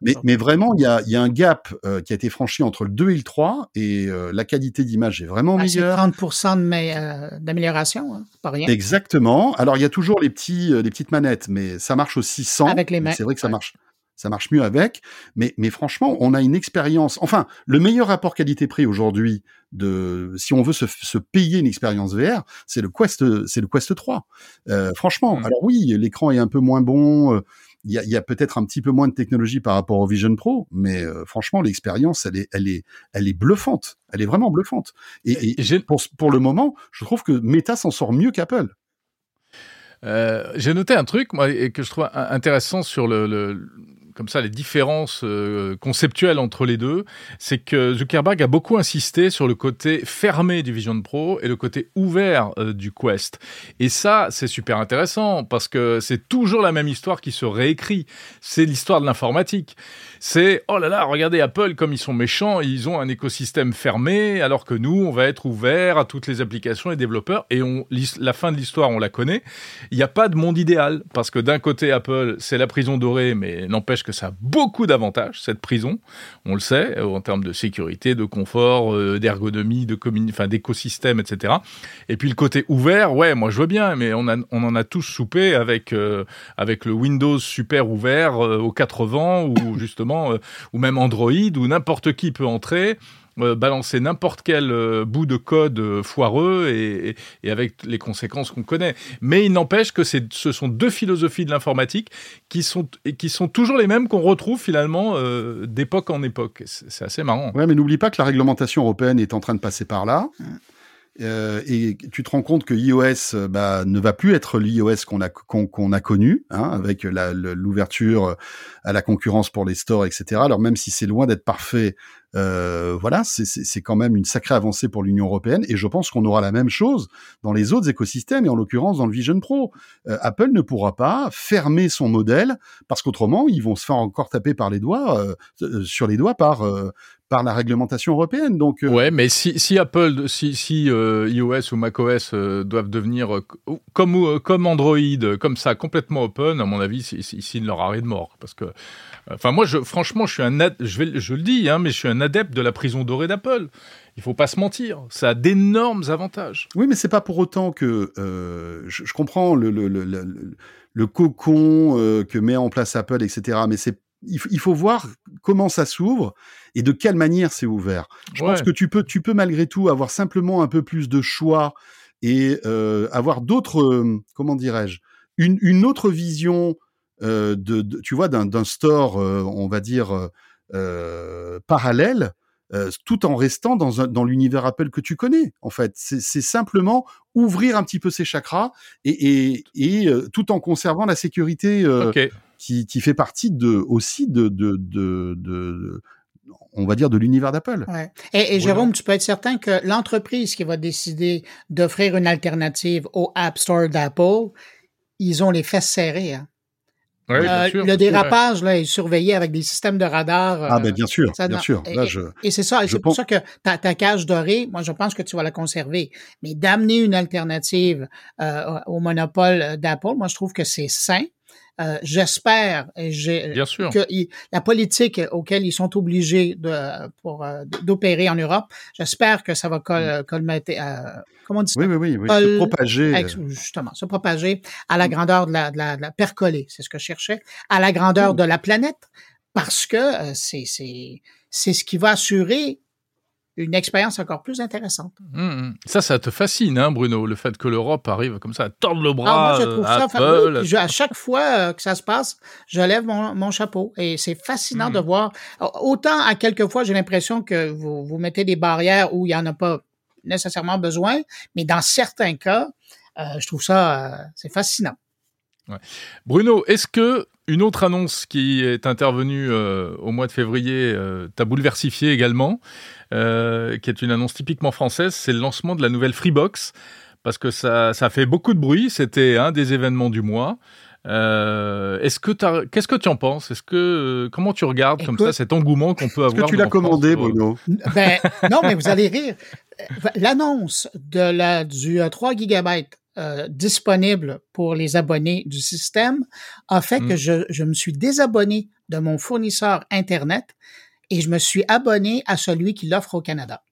mais, mais, vraiment, il y a, y a, un gap euh, qui a été franchi entre le 2 et le 3, et euh, la qualité d'image est vraiment ah, meilleure. 30% euh, d'amélioration, hein, pas rien. Exactement. Alors, il y a toujours les, petits, les petites manettes, mais ça marche aussi sans. Avec les mains. C'est vrai que ça marche ça marche mieux avec. Mais, mais franchement, on a une expérience. Enfin, le meilleur rapport qualité-prix aujourd'hui, de si on veut se, se payer une expérience VR, c'est le Quest, c'est le Quest 3. Euh, franchement, mmh. alors oui, l'écran est un peu moins bon. Euh, il y a, y a peut-être un petit peu moins de technologie par rapport au Vision Pro, mais euh, franchement, l'expérience, elle est, elle est, elle est bluffante. Elle est vraiment bluffante. Et, et pour, pour le moment, je trouve que Meta s'en sort mieux qu'Apple. Euh, J'ai noté un truc, moi, et que je trouve intéressant sur le, le comme ça les différences euh, conceptuelles entre les deux, c'est que Zuckerberg a beaucoup insisté sur le côté fermé du Vision Pro et le côté ouvert euh, du Quest. Et ça, c'est super intéressant parce que c'est toujours la même histoire qui se réécrit. C'est l'histoire de l'informatique. C'est oh là là, regardez Apple comme ils sont méchants, ils ont un écosystème fermé alors que nous, on va être ouvert à toutes les applications et développeurs et on la fin de l'histoire, on la connaît. Il n'y a pas de monde idéal parce que d'un côté Apple, c'est la prison dorée mais n'empêche que ça a beaucoup d'avantages cette prison, on le sait en termes de sécurité, de confort, euh, d'ergonomie, de enfin d'écosystème, etc. Et puis le côté ouvert, ouais, moi je veux bien, mais on, on en a tous soupé avec euh, avec le Windows super ouvert euh, aux 80 ou justement ou même Android où n'importe qui peut entrer. Balancer n'importe quel bout de code foireux et, avec les conséquences qu'on connaît. Mais il n'empêche que ce sont deux philosophies de l'informatique qui sont, qui sont toujours les mêmes qu'on retrouve finalement d'époque en époque. C'est assez marrant. Ouais, mais n'oublie pas que la réglementation européenne est en train de passer par là. Euh, et tu te rends compte que iOS euh, bah, ne va plus être l'iOS qu'on a a connu, hein, avec l'ouverture à la concurrence pour les stores, etc. Alors même si c'est loin d'être parfait, euh, voilà, c'est quand même une sacrée avancée pour l'Union européenne. Et je pense qu'on aura la même chose dans les autres écosystèmes, et en l'occurrence dans le Vision Pro. Euh, Apple ne pourra pas fermer son modèle parce qu'autrement ils vont se faire encore taper par les doigts, euh, sur les doigts par par la réglementation européenne. Donc euh, ouais, mais si, si Apple, si, si euh, iOS ou macOS euh, doivent devenir comme comme Android, comme ça complètement open, à mon avis, ici ne leur arrive de mort, parce que enfin moi, je, franchement, je suis un je vais je le dis, hein, mais je suis un adepte de la prison dorée d'Apple. Il faut pas se mentir, ça a d'énormes avantages. Oui, mais c'est pas pour autant que je, je, comprends le, le, le, le, le cocon que met en place Apple, etc. Mais c'est il, faut voir comment ça s'ouvre et de quelle manière c'est ouvert? Je pense que tu peux, tu peux malgré tout avoir simplement un peu plus de choix et euh, avoir d'autres, euh, comment dirais-je, une, une, autre vision euh, de, tu vois, d'un store, on va dire parallèle, tout en restant dans, un, dans l'univers Apple que tu connais. En fait, c'est simplement ouvrir un petit peu ses chakras et, et, et tout en conservant la sécurité qui, qui fait partie de aussi de, de, de, de on va dire de l'univers d'Apple. Ouais. Et, et Jérôme, tu peux être certain que l'entreprise qui va décider d'offrir une alternative au App Store d'Apple, ils ont les fesses serrées. Hein. Oui, euh, sûr, le dérapage là, est surveillé avec des systèmes de radar. ah ben bien sûr, bien sûr. Là, et, je, et c'est ça, c'est pour ça que ta, ta, cage dorée, moi je pense que tu vas la conserver. Mais d'amener une alternative euh, au monopole d'Apple, moi je trouve que c'est sain. Euh, j'espère que la politique auquel ils sont obligés de pour euh, d'opérer en Europe, j'espère que ça va col, mm. euh, comment on dit ça? Oui, oui, oui, se propager. Justement, se propager à la grandeur de la, de la, percoler, c'est ce que je cherchais, à la grandeur mm. de la planète, parce que c'est c'est c'est ce qui va assurer une expérience encore plus intéressante. Hum, hum. Ça, ça te fascine, hein, Bruno, le fait que l'Europe arrive comme ça à tordre le bras ah, moi, je trouve à ça à chaque fois euh, que ça se passe, je lève mon, chapeau et c'est fascinant de hum. voir. Autant à quelques fois, j'ai l'impression que vous, vous mettez des barrières où il n'y en a pas nécessairement besoin, mais dans certains cas, euh, je trouve ça, euh, c'est fascinant. Ouais. Bruno, est-ce que une autre annonce qui est intervenue euh, au mois de février euh, t'a bouleversifié également, euh, qui est une annonce typiquement française, c'est le lancement de la nouvelle Freebox, parce que ça, ça fait beaucoup de bruit, c'était un des événements du mois. Euh, est-ce que qu'est-ce que tu en penses? Est-ce que comment tu regardes comme ça cet engouement qu'on peut avoir Est-ce que tu l'as commandé, Bruno? Ben, Non, mais vous allez rire. L'annonce de la du 3 gigabytes euh, disponible pour les abonnés du système a fait que mm. je, je, me suis désabonné de mon fournisseur Internet et je me suis abonné à celui qui l'offre au Canada.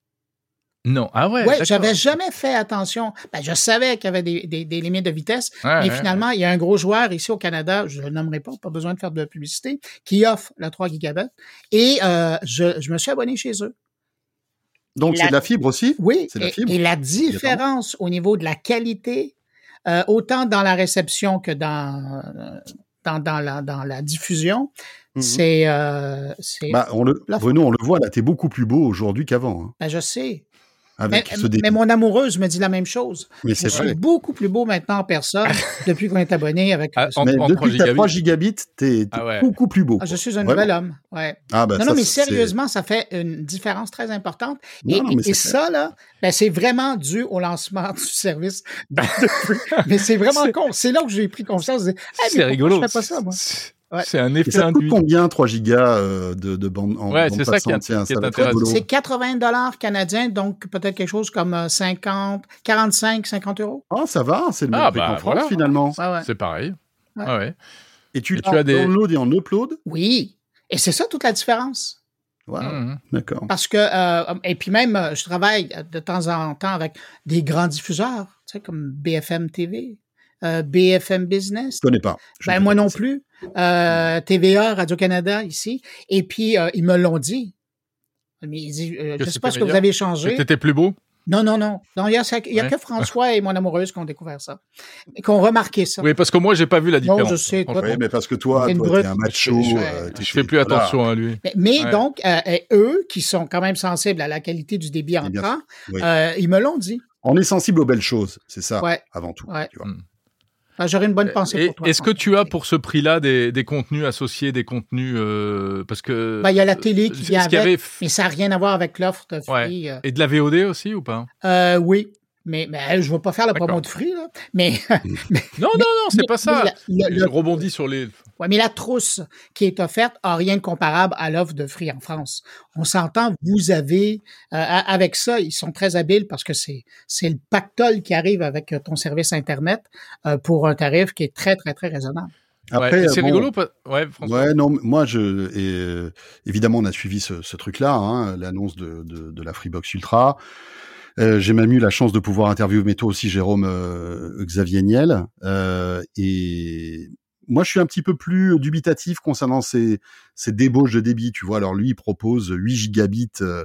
Non, ah ouais. Ouais, j'avais jamais fait attention. Ben, je savais qu'il y avait des, des, des, limites de vitesse, mais finalement, il y a un gros joueur ici au Canada, je le nommerai pas, pas besoin de faire de publicité, qui offre la 3 gigabits et euh, je, je me suis abonné chez eux. Donc, c'est de la fibre aussi? Oui. la fibre. Et, la différence au niveau de la qualité, euh, autant dans la réception que dans, dans, dans, la, dans la diffusion, mhm. c'est. Euh, bah, on le, Bruno, on le voit, là, t'es beaucoup plus beau aujourd'hui qu'avant. Hein. Ben, je sais. Avec mais, ce mais mon amoureuse me dit la même chose. Mais Je c'est suis vrai. beaucoup plus beau maintenant en personne depuis qu'on est abonné avec. Ah, en- Mais en depuis que 3 t'as 3 gigabits. t'es t'es Ah ouais. beaucoup plus beau. Ah, je suis un nouvel homme. Ouais. Ah bah non, ça, non, mais c'est- sérieusement, ça fait une différence très importante. Non, et non, ça, là, ben, c'est vraiment dû au lancement du service. de- mais c'est vraiment con. C'est là que j'ai pris. Je Hey, mais C'est rigolo. Je fais pas ça, moi. C'est Ouais. c'est un Et effet ça coûte induit. combien 3 gigas euh, de, de bande en Ouais, bande c'est ça qui est- passante? Tiens, qui est ça va être intéressant. rigolo. C'est 80 dollars canadiens, donc peut-être quelque chose comme euh, 50, 45, 50 euros. Ah, ça va, c'est le même Ah, prix bah, qu'en France voilà. finalement. Ouais, ouais. C'est pareil. Ouais. Ah ouais. Et tu Et tu as en des- download et en upload? Oui. Et c'est ça toute la différence. Wow, Mhm. D'accord. Parce que, euh, et puis même, euh, je travaille de temps en temps avec des grands diffuseurs, tu sais, comme BFM TV, euh, BFM Business. Je connais pas. Je Ben, connais moi pas non plus. Euh, TVA, Radio-Canada ici. Et puis, euh, ils me l'ont dit. Mais ils disent, euh, je sais pas c'était ce que vous avez changé. T'étais plus beau? Non, non, non. Non, il y a, y a Ouais. que François et mon amoureuse qui ont découvert ça. Et qui ont remarqué ça. Oui, parce que moi, j'ai pas vu la non, différence. je sais. Toi. Oui, mais parce que toi, brute. t'es un macho. Je- je- euh, Je fais plus voilà. attention à lui. Mais, mais Ouais. donc, euh, eux, qui sont quand même sensibles à la qualité du débit entrant, oui. euh, ils me l'ont dit. On est sensible aux belles choses, c'est ça, Ouais. avant tout. Ouais. tu vois. J'aurais une bonne pensée Et pour toi. Est-ce que tu as pour ce prix-là des, des contenus associés, des contenus euh, parce que Ben, il y a la télé qui ce vient avec, avait f- mais ça n'a rien à voir avec l'offre de Ouais. Free. euh. et de la VOD aussi ou pas? Euh, oui, mais, mais je ne vais pas faire la promo de Free, là. Mais, Non, non, non, c'est pas ça. mais la- le- Je le- rebondis sur les. ouais, mais la trousse qui est offerte a rien de comparable à l'offre de Free en France. On s'entend, vous avez, euh, avec ça, ils sont très habiles parce que c'est, c'est le pactole qui arrive avec euh, ton service Internet euh, pour un tarif qui est très, très, très raisonnable. Après, et c'est bon, rigolo. pas- Ouais, François. Ouais, non, moi, je, et, euh, évidemment, on a suivi ce, ce truc-là, hein, l'annonce de, de, de la Freebox Ultra. Euh, J'ai même eu la chance de pouvoir interviewer toi aussi Jérôme euh, Xavier Niel. Euh, et moi, je suis un petit peu plus dubitatif concernant ces, ces débauches de débit. Tu vois, alors lui, il propose 8 gigabits euh,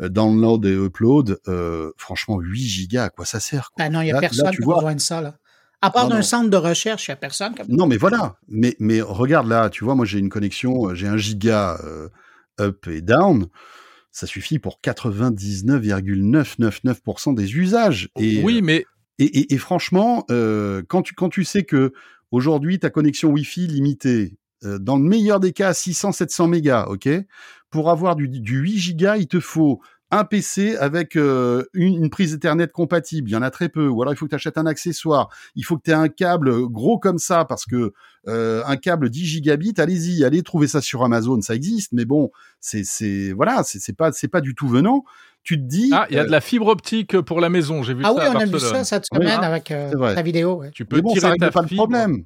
download et upload. Euh, franchement, 8 gigas, à quoi ça sert quoi? Ben non, il n'y a Là- personne qui a vois- ça, là. À part d'un centre de recherche, il n'y a personne Non, mais voilà. Mais, mais regarde là, tu vois, moi j'ai une connexion, j'ai un giga euh, up et down. Ça suffit pour 99,999% des usages. Et, oui, mais et, et, et franchement, euh, quand, tu, quand tu sais que aujourd'hui ta connexion Wi-Fi limitée, euh, dans le meilleur des cas à 600-700 mégas, ok, pour avoir du, du 8 gigas, il te faut un PC avec euh, une, une prise Ethernet compatible. Il y en a très peu. Ou alors il faut que tu achètes un accessoire. Il faut que tu aies un câble gros comme ça parce que euh, un câble 10 gigabits, allez-y, allez trouver ça sur Amazon, ça existe. Mais bon, c'est c'est voilà, c'est pas c'est pas du tout venant. Tu te dis ah, il y a euh, de la fibre optique pour la maison. J'ai vu Ah ça oui, à on a vu ça cette Oui, semaine ah, avec euh, ta vidéo. ouais. Tu peux mais bon, tirer ça règle ta pas le fibre. problème.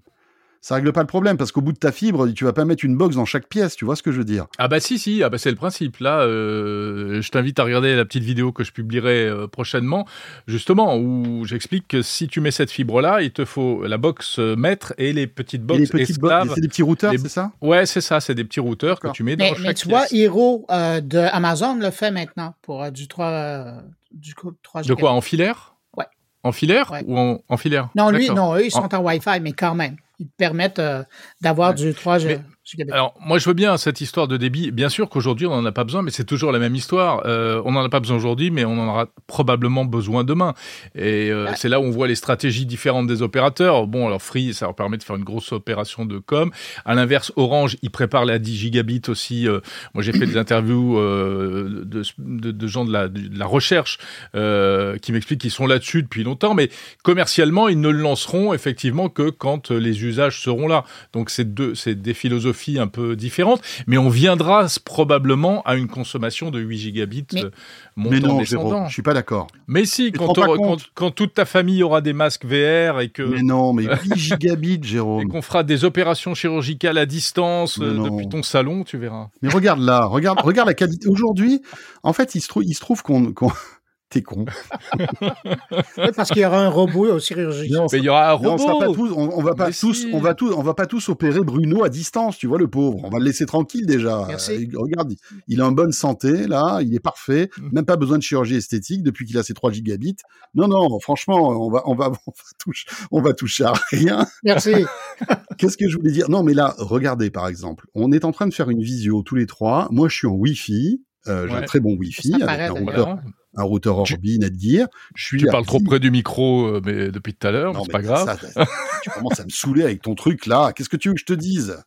Ça règle pas le problème parce qu'au bout de ta fibre, tu vas pas mettre une box dans chaque pièce. Tu vois ce que je veux dire? Ah bah si si, ah bah c'est le principe. Là, euh, je t'invite à regarder la petite vidéo que je publierai euh, prochainement, justement où j'explique que si tu mets cette fibre là, il te faut la box euh, maître et les petites Et box les petites esclaves. c'est des petits routeurs, les- c'est ça? Ouais, c'est ça, c'est des petits routeurs que tu mets dans Mais, chaque mais tu vois, pièce. Hero euh, de Amazon le fait maintenant pour euh, du 3, euh, du coup, 3 De quoi En filaire? Ouais. En filaire Ouais. ou en, en filaire? Non, lui, non, eux, ils sont en Wi-Fi, mais quand même. Ils te permettent euh, d'avoir Ouais. du 3 Mais-. Alors, moi, je veux bien cette histoire de débit. Bien sûr qu'aujourd'hui, on n'en a pas besoin, mais c'est toujours la même histoire. Euh, on n'en a pas besoin aujourd'hui, mais on en aura probablement besoin demain. Et euh, Ouais. c'est là où on voit les stratégies différentes des opérateurs. Bon, alors Free, ça leur permet de faire une grosse opération de com. À l'inverse, Orange, ils préparent la 10 gigabits aussi. Euh, moi, j'ai fait des interviews de, de, de gens de la, de la recherche qui m'expliquent qu'ils sont là-dessus depuis longtemps, mais commercialement, ils ne le lanceront effectivement que quand les usages seront là. Donc, c'est deux, c'est des philosophies un peu différentes, mais on viendra probablement à une consommation de 8 gigabits Mais- euh, Mais montant non, descendant. Je suis pas d'accord. Mais si, quand, quand, quand toute ta famille aura des masques VR et que Mais non, mais 8 gigabits, et Jérôme. qu'on fera des opérations chirurgicales à distance Mais euh, depuis ton salon, tu verras. Mais regarde là, regarde, regarde la qualité. Aujourd'hui, en fait, il se trouve, il se trouve qu'on, qu'on... t'es con. Oui, parce qu'il y aura un robot au chirurgien. Non, Mais il y aura un Mais on, sera pas robot. tous, on, on va pas Mais tous, si. on va tous, on va pas tous opérer Bruno à distance, tu vois le pauvre. On va le laisser tranquille déjà. Merci. Euh, regarde, il est en bonne santé là, il est parfait, Mm. même pas besoin de chirurgie esthétique depuis qu'il a ses 3 gigabits. Non non, franchement, on va, on va, on va toucher, on va toucher à rien. Merci. Qu'est-ce que je voulais dire? Non, mais là, regardez par exemple, on est en train de faire une visio tous les trois. Moi, je suis en Wi-Fi. Euh, J'ai un très bon Wi-Fi Ça avec paraît, un routeur, un routeur Orbi Netgear. Je suis Tu parles trop près du micro euh, mais depuis tout à l'heure, Non, c'est pas grave. ça- tu commences à me saouler avec ton truc là. Qu'est-ce que tu veux que je te dise?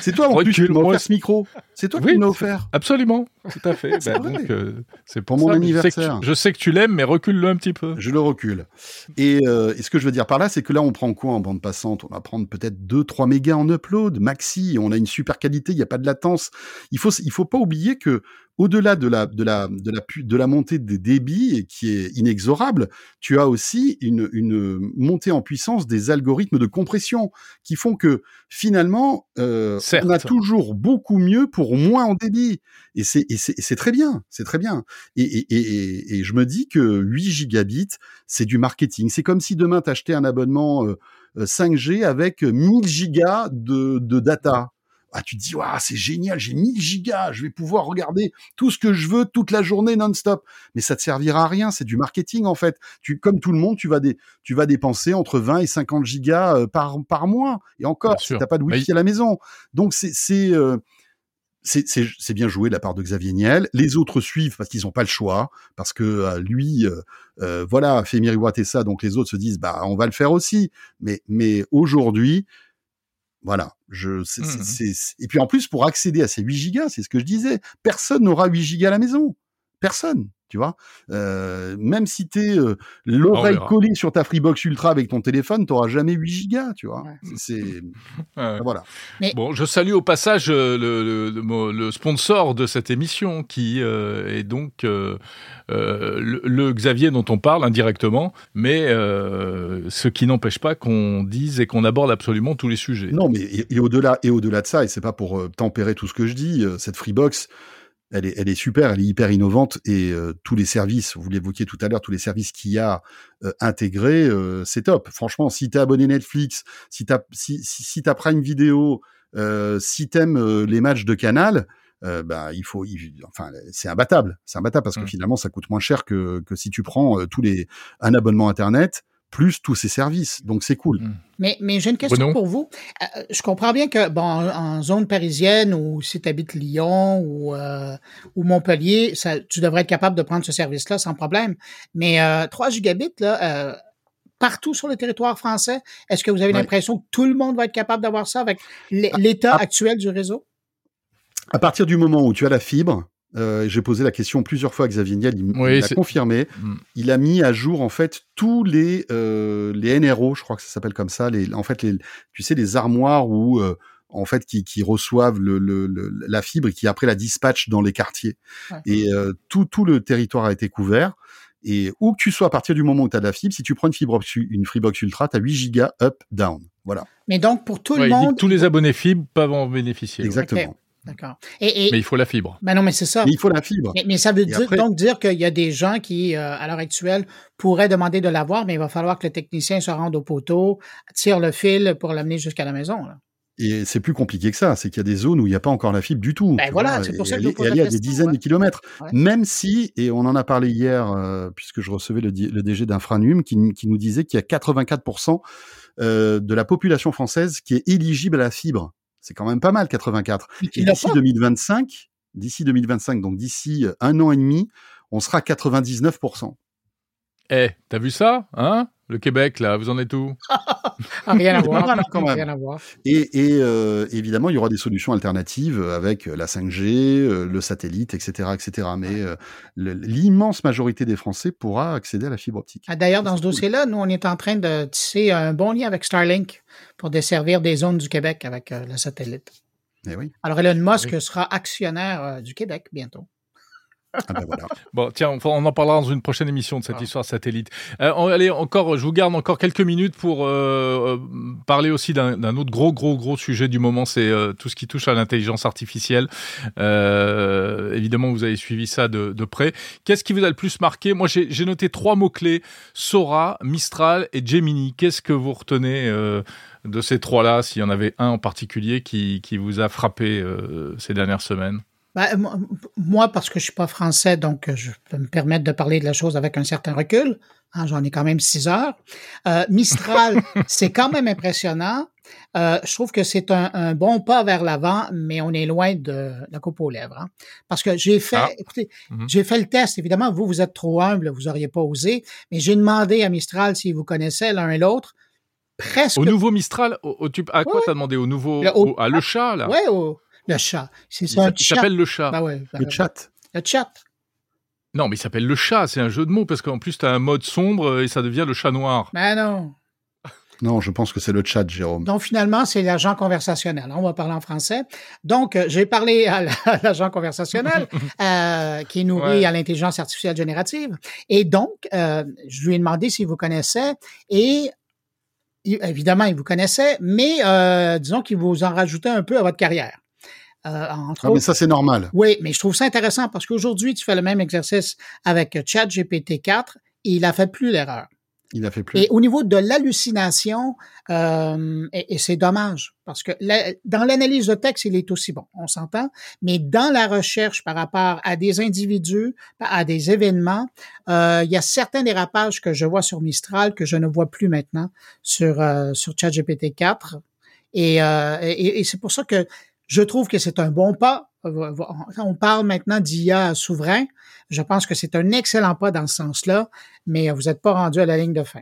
C'est toi en plus qui m'as offert ce micro. C'est toi Oui, qui m'as offert. Absolument, tout à fait. C'est Ben, euh, c'est Pour mon ça, mais je sais que anniversaire. tu- Je sais que tu l'aimes, mais recule-le un petit peu. Je le recule. Et, euh, et ce que je veux dire par là, c'est que là, on prend quoi en bande passante? On va prendre peut-être 2-3 mégas en upload, maxi. On a une super qualité, il n'y a pas de latence. Il faut, il faut pas oublier que au-delà de la, de, la, de, la, pu- de la montée des débits, et qui est inexorable, tu as aussi une, une montée en puissance des algorithmes de compression qui font que finalement, euh, on a toujours beaucoup mieux pour moins en débit. Et c'est et c'est- très bien, c'est très bien. Et, et, et, et- je me dis que 8 gigabits, c'est du marketing. C'est comme si demain tu achetais un abonnement euh, euh, 5G avec 1000 gigas de, de data. Ah, tu te dis, Waouh, c'est génial, j'ai 1000 gigas, je vais pouvoir regarder tout ce que je veux toute la journée non-stop. Mais ça te servira à rien, c'est du marketing en fait. Tu, comme tout le monde, tu vas, tu vas dépenser entre 20 et 50 gigas euh, par, par mois. Et encore, si t'as pas de wifi Mais- à la maison. Donc c'est c'est euh, c'est c'est- c'est bien joué de la part de Xavier Niel. Les autres suivent parce qu'ils n'ont pas le choix, parce que euh, lui, euh, euh, voilà, fait miroiter ça, donc les autres se disent, bah, on va le faire aussi. Mais, mais aujourd'hui, voilà, je, c'est, c'est- c'est- et puis en plus, pour accéder à ces 8 gigas, c'est ce que je disais, personne n'aura 8 gigas à la maison. Personne, tu vois. Euh, même si t'es euh, l'oreille collée sur ta Freebox Ultra avec ton téléphone, t'auras jamais 8 gigas, tu vois. Ouais. C'est, Ouais. voilà. Bon, je salue au passage euh, le, le- le sponsor de cette émission, qui euh, est donc euh, euh, le, le Xavier dont on parle indirectement, mais euh, ce qui n'empêche pas qu'on dise et qu'on aborde absolument tous les sujets. Non, mais et, et au-delà et au-delà de ça, et c'est pas pour tempérer tout ce que je dis, cette Freebox, elle est, elle est super, elle est hyper innovante et euh, tous les services, vous l'évoquiez tout à l'heure, tous les services qu'il y a euh, intégrés, euh, c'est top. Franchement, si t'es abonné Netflix, si t'as si, si, si t'as Prime Vidéo, euh, si t'aimes euh, les matchs de Canal, euh, bah il faut, il- enfin c'est imbattable, c'est imbattable parce que Mm. finalement ça coûte moins cher que que si tu prends euh, tous les un abonnement internet plus tous ces services, donc c'est cool. Mais, mais j'ai une question Bruno? pour vous. Euh, je comprends bien que, bon, en, en zone parisienne ou si tu habites Lyon ou, euh, ou Montpellier, ça, tu devrais être capable de prendre ce service-là sans problème. Mais euh, 3 gigabits, là, euh, partout sur le territoire français, est-ce que vous avez Ouais. l'impression que tout le monde va être capable d'avoir ça avec l'é- l'état ah. actuel du réseau? À partir du moment où tu as la fibre, euh, j'ai posé la question plusieurs fois à Xavier Niel, il, Oui, confirmé. Mm. Il a mis à jour en fait tous les euh, les NRO, je crois que ça s'appelle comme ça. Les, en fait, les, tu sais, les armoires où euh, en fait qui, qui reçoivent le, le, le- la fibre et qui après la dispatchent dans les quartiers. Ouais. Et euh, tout tout le territoire a été couvert. Et où que tu sois, à partir du moment où tu as de la fibre, si tu prends une fibre une Freebox Ultra, tu as 8 gigas up down. Voilà, Mais donc, pour tout Ouais, le il dit monde. que tous les abonnés fibres peuvent en bénéficier. exactement. D'accord. Et, et Mais il faut la fibre. ben non, mais c'est ça. Mais il faut la fibre. Mais, mais ça veut dire, après- donc dire qu'il y a des gens qui, euh, à l'heure actuelle, pourraient demander de l'avoir, mais il va falloir que le technicien se rende au poteau, tire le fil pour l'amener jusqu'à la maison. Là. Et c'est plus compliqué que ça, c'est qu'il y a des zones où il n'y a pas encore la fibre du tout. Ben voilà, c'est pour ça que je vous pose elle la à des dizaines ouais. de kilomètres. Ouais. Même si, et on en a parlé hier, euh, puisque je recevais le, DG d'Infranum qui, qui nous disait qu'il y a 84% euh, de la population française qui est éligible à la fibre. C'est quand même pas mal, 84. Mais qui Et d'ici pas. 2025, d'ici 2025, donc d'ici euh, un an et demi, on sera à 99%. Eh, t'as vu ça Hein? Le Québec, là, vous en êtes où? Ah, rien à voir. mal, quand même. Rien à voir. Et, et euh, évidemment, il y aura des solutions alternatives avec la 5G, euh, le satellite, etc., etc. Mais euh, l'immense majorité des Français pourra accéder à la fibre optique. Ah, D'ailleurs, dans ce dossier-là, nous, on est en train de tisser un bon lien avec Starlink pour desservir des zones du Québec avec euh, le satellite. Eh oui. Alors, Elon Musk Oui. sera actionnaire euh, du Québec bientôt. Ah ben voilà. Bon, tiens, on, on en parlera dans une prochaine émission de cette Ah. histoire satellite. Euh, on- allez, encore, je vous garde encore quelques minutes pour euh, euh, parler aussi d'un autre gros, gros, gros sujet du moment, c'est euh, tout ce qui touche à l'intelligence artificielle. Évidemment, vous avez suivi ça de, de près. Qu'est-ce qui vous a le plus marqué? Moi, j'ai noté trois mots-clés, Sora, Mistral et Gemini. Qu'est-ce que vous retenez de ces trois-là, s'il y en avait un en particulier qui, qui vous a frappé ces dernières semaines? Ben, moi- parce que je suis pas français, donc euh, je peux me permettre de parler de la chose avec un certain recul. Hein, J'en ai quand même six heures. Euh, Mistral, c'est quand même impressionnant. Euh, je trouve que c'est un, un, bon pas vers l'avant, mais on est loin de la coupe aux lèvres. Hein. Parce que j'ai fait, Ah. écoutez, Mhm. j'ai fait le test. Évidemment, vous, vous êtes trop humble, vous auriez pas osé, mais j'ai demandé à Mistral s'ils vous connaissaient l'un et l'autre. Presque. Au nouveau Mistral, au, au- à quoi Ouais, t'as demandé? Au nouveau. Le- au- au- à le chat, là? Ouais, au- le chat. C'est Il ça, il s'appelle le chat. Ouais, ben Le chat. Le chat. Non, mais il s'appelle le chat, c'est un jeu de mots, parce qu'en plus, t'as un mode sombre et ça devient le chat noir. Ben non. Non, je pense que c'est le chat, Jérôme. Donc, finalement, c'est l'agent conversationnel. On va parler en français. Donc, euh, j'ai parlé à la- à l'agent conversationnel euh, qui est nourri Ouais. à l'intelligence artificielle générative. Et donc, euh, je lui ai demandé s'il vous connaissait et évidemment, il vous connaissait, mais euh, disons qu'il vous en rajoutait un peu à votre carrière. Euh, entre Ah, mais ça, c'est normal. oui, mais je trouve ça intéressant parce qu'aujourd'hui, tu fais le même exercice avec ChatGPT 4 et il a fait plus l'erreur. Il a fait plus. Et au niveau de l'hallucination, euh, et, et c'est dommage parce que la- dans l'analyse de texte, il est aussi bon, on s'entend, mais dans la recherche par rapport à des individus, à des événements, euh, il y a certains dérapages que je vois sur Mistral que je ne vois plus maintenant sur euh, sur ChatGPT 4. Et, euh, et, et c'est pour ça que je trouve que c'est un bon pas. On parle maintenant d'IA souverain. Je pense que c'est un excellent pas dans ce sens-là, mais vous n'êtes pas rendu à la ligne de fin.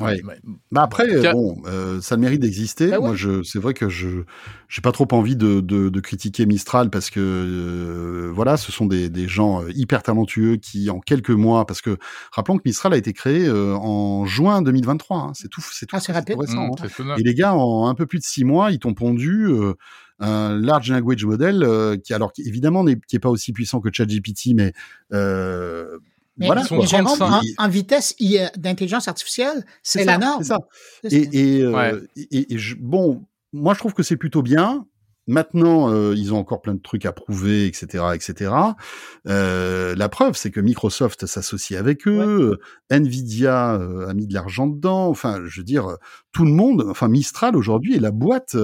Ouais. Mais- Bah après, Tiens. bon, euh, ça a le mérite d'exister. Ben ouais. Moi, je, c'est vrai que je, j'ai pas trop envie de, de, de critiquer Mistral parce que euh, voilà, ce sont des, des gens euh, hyper talentueux qui, en quelques mois, parce que rappelons que Mistral a été créé euh, en juin 2023. hein. c'est tout, c'est tout, Ah, c'est rapide. tout récent, Mmh, hein. Et les gars, en un peu plus de six mois, ils t'ont pondu euh, un large language model euh, qui, alors, qui, évidemment, n'est qui est pas aussi puissant que ChatGPT, mais euh, Mais, voilà. ils sont en, en vitesse d'intelligence artificielle, c'est la norme. C'est ça. Ça. Et, et, euh, Ouais. et- et je- bon, moi je trouve que c'est plutôt bien. Maintenant, euh, ils ont encore plein de trucs à prouver, etc., etc. Euh, la preuve, c'est que Microsoft s'associe avec eux, euh, Nvidia euh, a mis de l'argent dedans. Enfin, je veux dire, tout le monde. Enfin, Mistral aujourd'hui est la boîte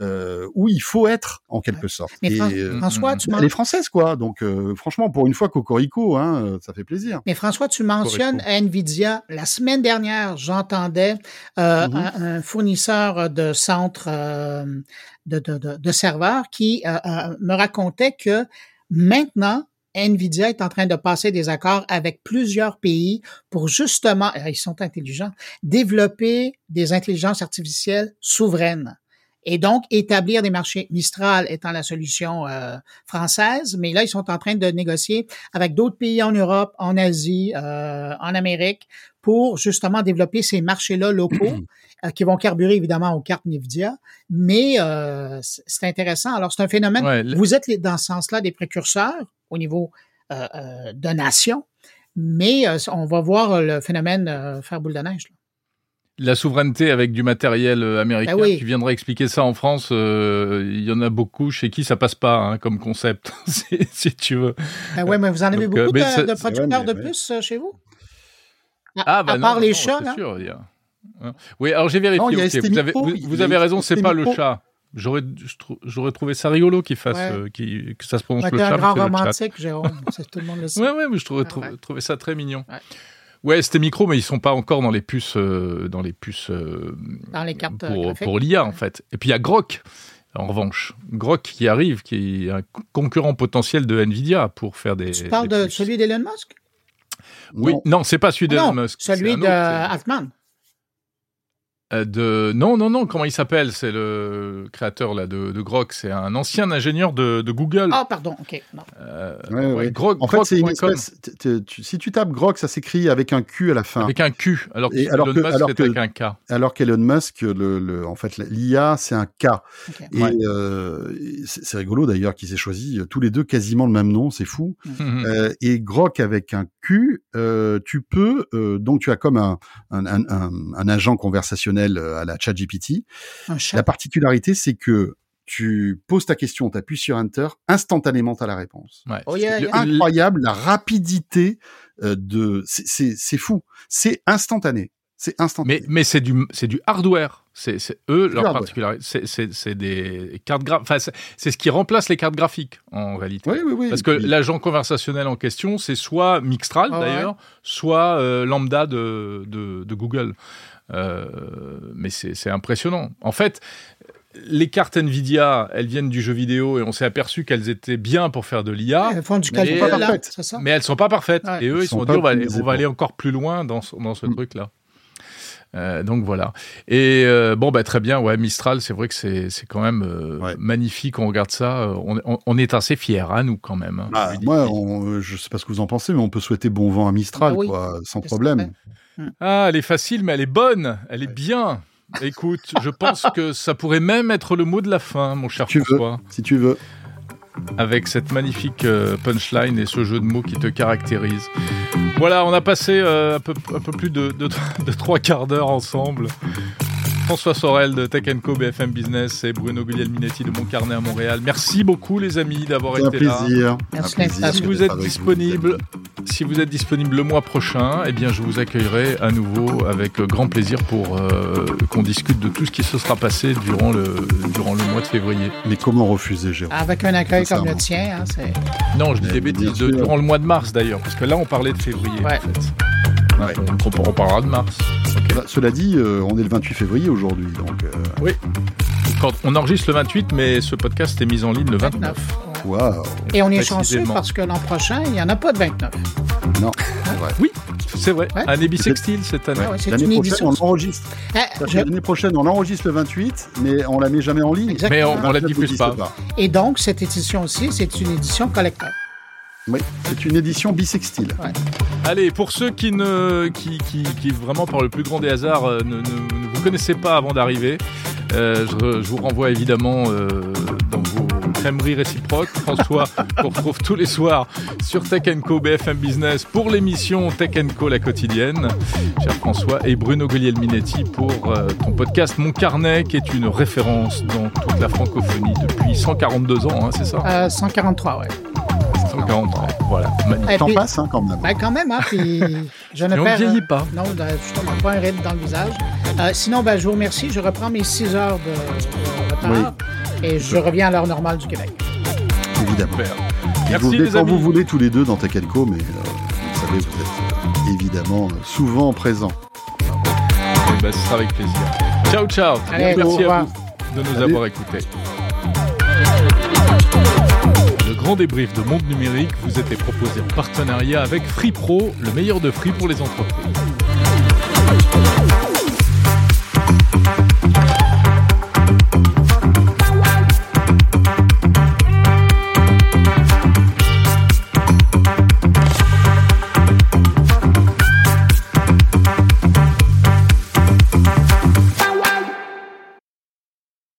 euh, où il faut être en quelque sorte. Mais Fran- euh, François, tu elle est française, quoi. Donc, euh, franchement, pour une fois, Cocorico, hein, euh, ça fait plaisir. Mais François, tu mentionnes Nvidia. La semaine dernière, j'entendais euh, Mhm. un, un fournisseur de centres euh, de, de, de, de serveurs qui me racontait que maintenant, Nvidia est en train de passer des accords avec plusieurs pays pour justement, ils sont intelligents, développer des intelligences artificielles souveraines. Et donc, établir des marchés. Mistral étant la solution euh, française, mais là, ils sont en train de négocier avec d'autres pays en Europe, en Asie, euh, en Amérique, pour justement développer ces marchés-là locaux euh, qui vont carburer évidemment aux cartes Nvidia. Mais euh, c'est intéressant. Alors, c'est un phénomène. Ouais, le- Vous êtes dans ce sens-là des précurseurs au niveau euh, euh, de nation, mais euh, on va voir le phénomène euh, faire boule de neige. là. La souveraineté avec du matériel euh, américain, Ben oui. tu viendrais expliquer ça en France, euh, il y en a beaucoup chez qui ça passe pas hein, comme concept, si, si tu veux. Ben ouais, mais vous en avez Donc, euh, beaucoup de, de producteurs vrai, de euh, chez vous? À, Ah, à bah non, part non, les non, chats, là? sûr, il y a- hein. Oui, alors j'ai vérifié. Non, vous avez, vous, vous avez raison, ST c'est pas le chat. J'aurais, trouvé ça rigolo qu'il fasse, Ouais. euh, que ça se prononce Ouais, le chat. un grand romantique, Jérôme. Tout le monde le sait. Ouais, ouais, mais je trouvais, Ah, ouais. trouvais ça très mignon. Ouais. C'était micro, mais ils sont pas encore dans les puces, euh, dans les puces euh, Dans les cartes, pour, l'IA en fait. Et puis il y a Grok. En revanche, Grok qui arrive, qui est un concurrent potentiel de Nvidia pour faire des. Tu parles des de puces. celui d'Elon Musk? Oui, Non. non, c'est pas celui d'Elon non, Musk. c'est celui de Altman. Euh, de non non non comment il s'appelle? C'est le créateur là de, de Grok c'est un ancien ingénieur de, de Google Ah, pardon, OK. Euh, Ouais, ouais, ouais. Grok- En fait, c'est une Grok.com, espèce. t- t- tu- si tu tapes Grok, ça s'écrit avec un Q à la fin. avec un Q alors que alors Elon que- Musk alors que- avec un K Alors qu'Elon Musk, le, le- en fait, l'IA, c'est un K. Et Ouais. euh, c'est rigolo d'ailleurs qu'ils aient choisi tous les deux quasiment le même nom, c'est fou. Mhm. Euh, et Grok avec un Q, euh, tu peux, euh, donc tu as comme un, un, un, un, un agent conversationnel euh, à la ChatGPT. La particularité, c'est que tu poses ta question, tu appuies sur Enter, instantanément tu as la réponse. Ouais. Oh, yeah, yeah. Incroyable la rapidité euh, de, c'est- c'est c'est fou, c'est instantané, c'est instantané. mais mais c'est du c'est du hardware C'est c'est eux leur particularité. C'est- C'est c'est des cartes graphiques. Enfin, c'est ce qui remplace les cartes graphiques en réalité. Oui, oui, oui. Parce que l'agent conversationnel en question, c'est soit Mixtral Ah ouais. d'ailleurs, soit euh, Lambda de, de, de Google. Euh, mais c'est impressionnant. En fait, les cartes Nvidia, elles viennent du jeu vidéo et on s'est aperçu qu'elles étaient bien pour faire de l'IA. Elles font du mais- calcul, Pas là, parfaites. c'est ça? Mais elles sont pas parfaites. Ouais. Et eux, Elles ils se sont dit, on va, aller, optimisées on va pour. aller encore plus loin dans ce, dans ce Mm. truc-là. Euh, donc voilà. Et euh, bon, bah, très bien. Ouais, Mistral, c'est vrai que c'est c'est quand même euh, Ouais. magnifique. On regarde ça. On, on- on est assez fiers, hein, nous, quand même. hein. Ah, moi, on- je sais pas ce que vous en pensez, mais on peut souhaiter bon vent à Mistral, oui. quoi, sans Qu'est-ce problème. que Ah, elle est facile, mais elle est bonne. Elle est bien. Écoute, je pense que ça pourrait même être le mot de la fin, mon cher veux. François, Si tu veux. avec cette magnifique punchline et ce jeu de mots qui te caractérise. Voilà, on a passé euh, un, peu, plus de trois quarts d'heure ensemble. François Sorel de Tech Co BFM Business et Bruno Guglielminetti de Mon Carnet à Montréal. Merci beaucoup les amis d'avoir été là. plaisir. Merci Un plaisir. Si vous êtes disponible, si vous êtes disponible le mois prochain, eh bien je vous accueillerai à nouveau avec grand plaisir pour euh, qu'on discute de tout ce qui se sera passé durant le durant le mois de février. Mais comment refuser, Jérôme? Avec un accueil comme le tien, hein, c'est... Non, je dis des bêtises. de- durant le mois de mars d'ailleurs, parce que là on parlait de février. Ouais. En fait. On, on parlera de mars. Bah, Cela dit, euh, on est le 28 février aujourd'hui, donc euh, Quand on enregistre le 28, mais ce podcast est mis en ligne le 29. 29. waouh. Et on est chanceux parce que l'an prochain, il n'y en a pas de 29. Non. Oui, c'est vrai. Ouais. Un Ebisextile cette année. Ah ouais, c'est L'année une prochaine, édition. on enregistre. Ah, je- L'année prochaine, on enregistre le 28, mais on la met jamais en ligne. Exactement. Mais on, on la 29, diffuse pas. Et donc, cette édition-ci, c'est une édition collector. Oui, c'est une édition bisextile. Allez, pour ceux qui ne, qui, qui, qui vraiment par le plus grand des hasards euh, ne, ne- ne vous connaissez pas avant d'arriver, euh, je, je vous renvoie évidemment euh, dans vos crèmeries réciproques. François, qu'on retrouve tous les soirs sur Tech Co BFM Business pour l'émission Tech Co la quotidienne. Cher François et Bruno Guglielminetti pour euh, ton podcast Mon Carnet, qui est une référence dans toute la francophonie depuis 142 ans, hein, c'est ça? Euh, 143, ouais. 143. Voilà, magnifique. Et T'en puis- passes, hein, quand même. Ben, quand même, hein, puis je ne Et perds... vieillit pas. Non, ben, justement, pas un ride dans le visage. Euh, sinon, ben, je vous remercie. Je reprends mes 6 heures de, retard et je reviens à l'heure normale du Québec. Évidemment. Super. Et Merci vous venez les quand amis. vous voulez tous les deux dans Takelco, mais euh, vous savez, vous êtes évidemment euh, souvent présents. Eh ben, ce sera avec plaisir. Ciao, ciao. Allez, Merci à vous de nous avoir écoutés. Le grand débrief de Monde Numérique vous était proposé en partenariat avec Free Pro, le meilleur de Free pour les entreprises.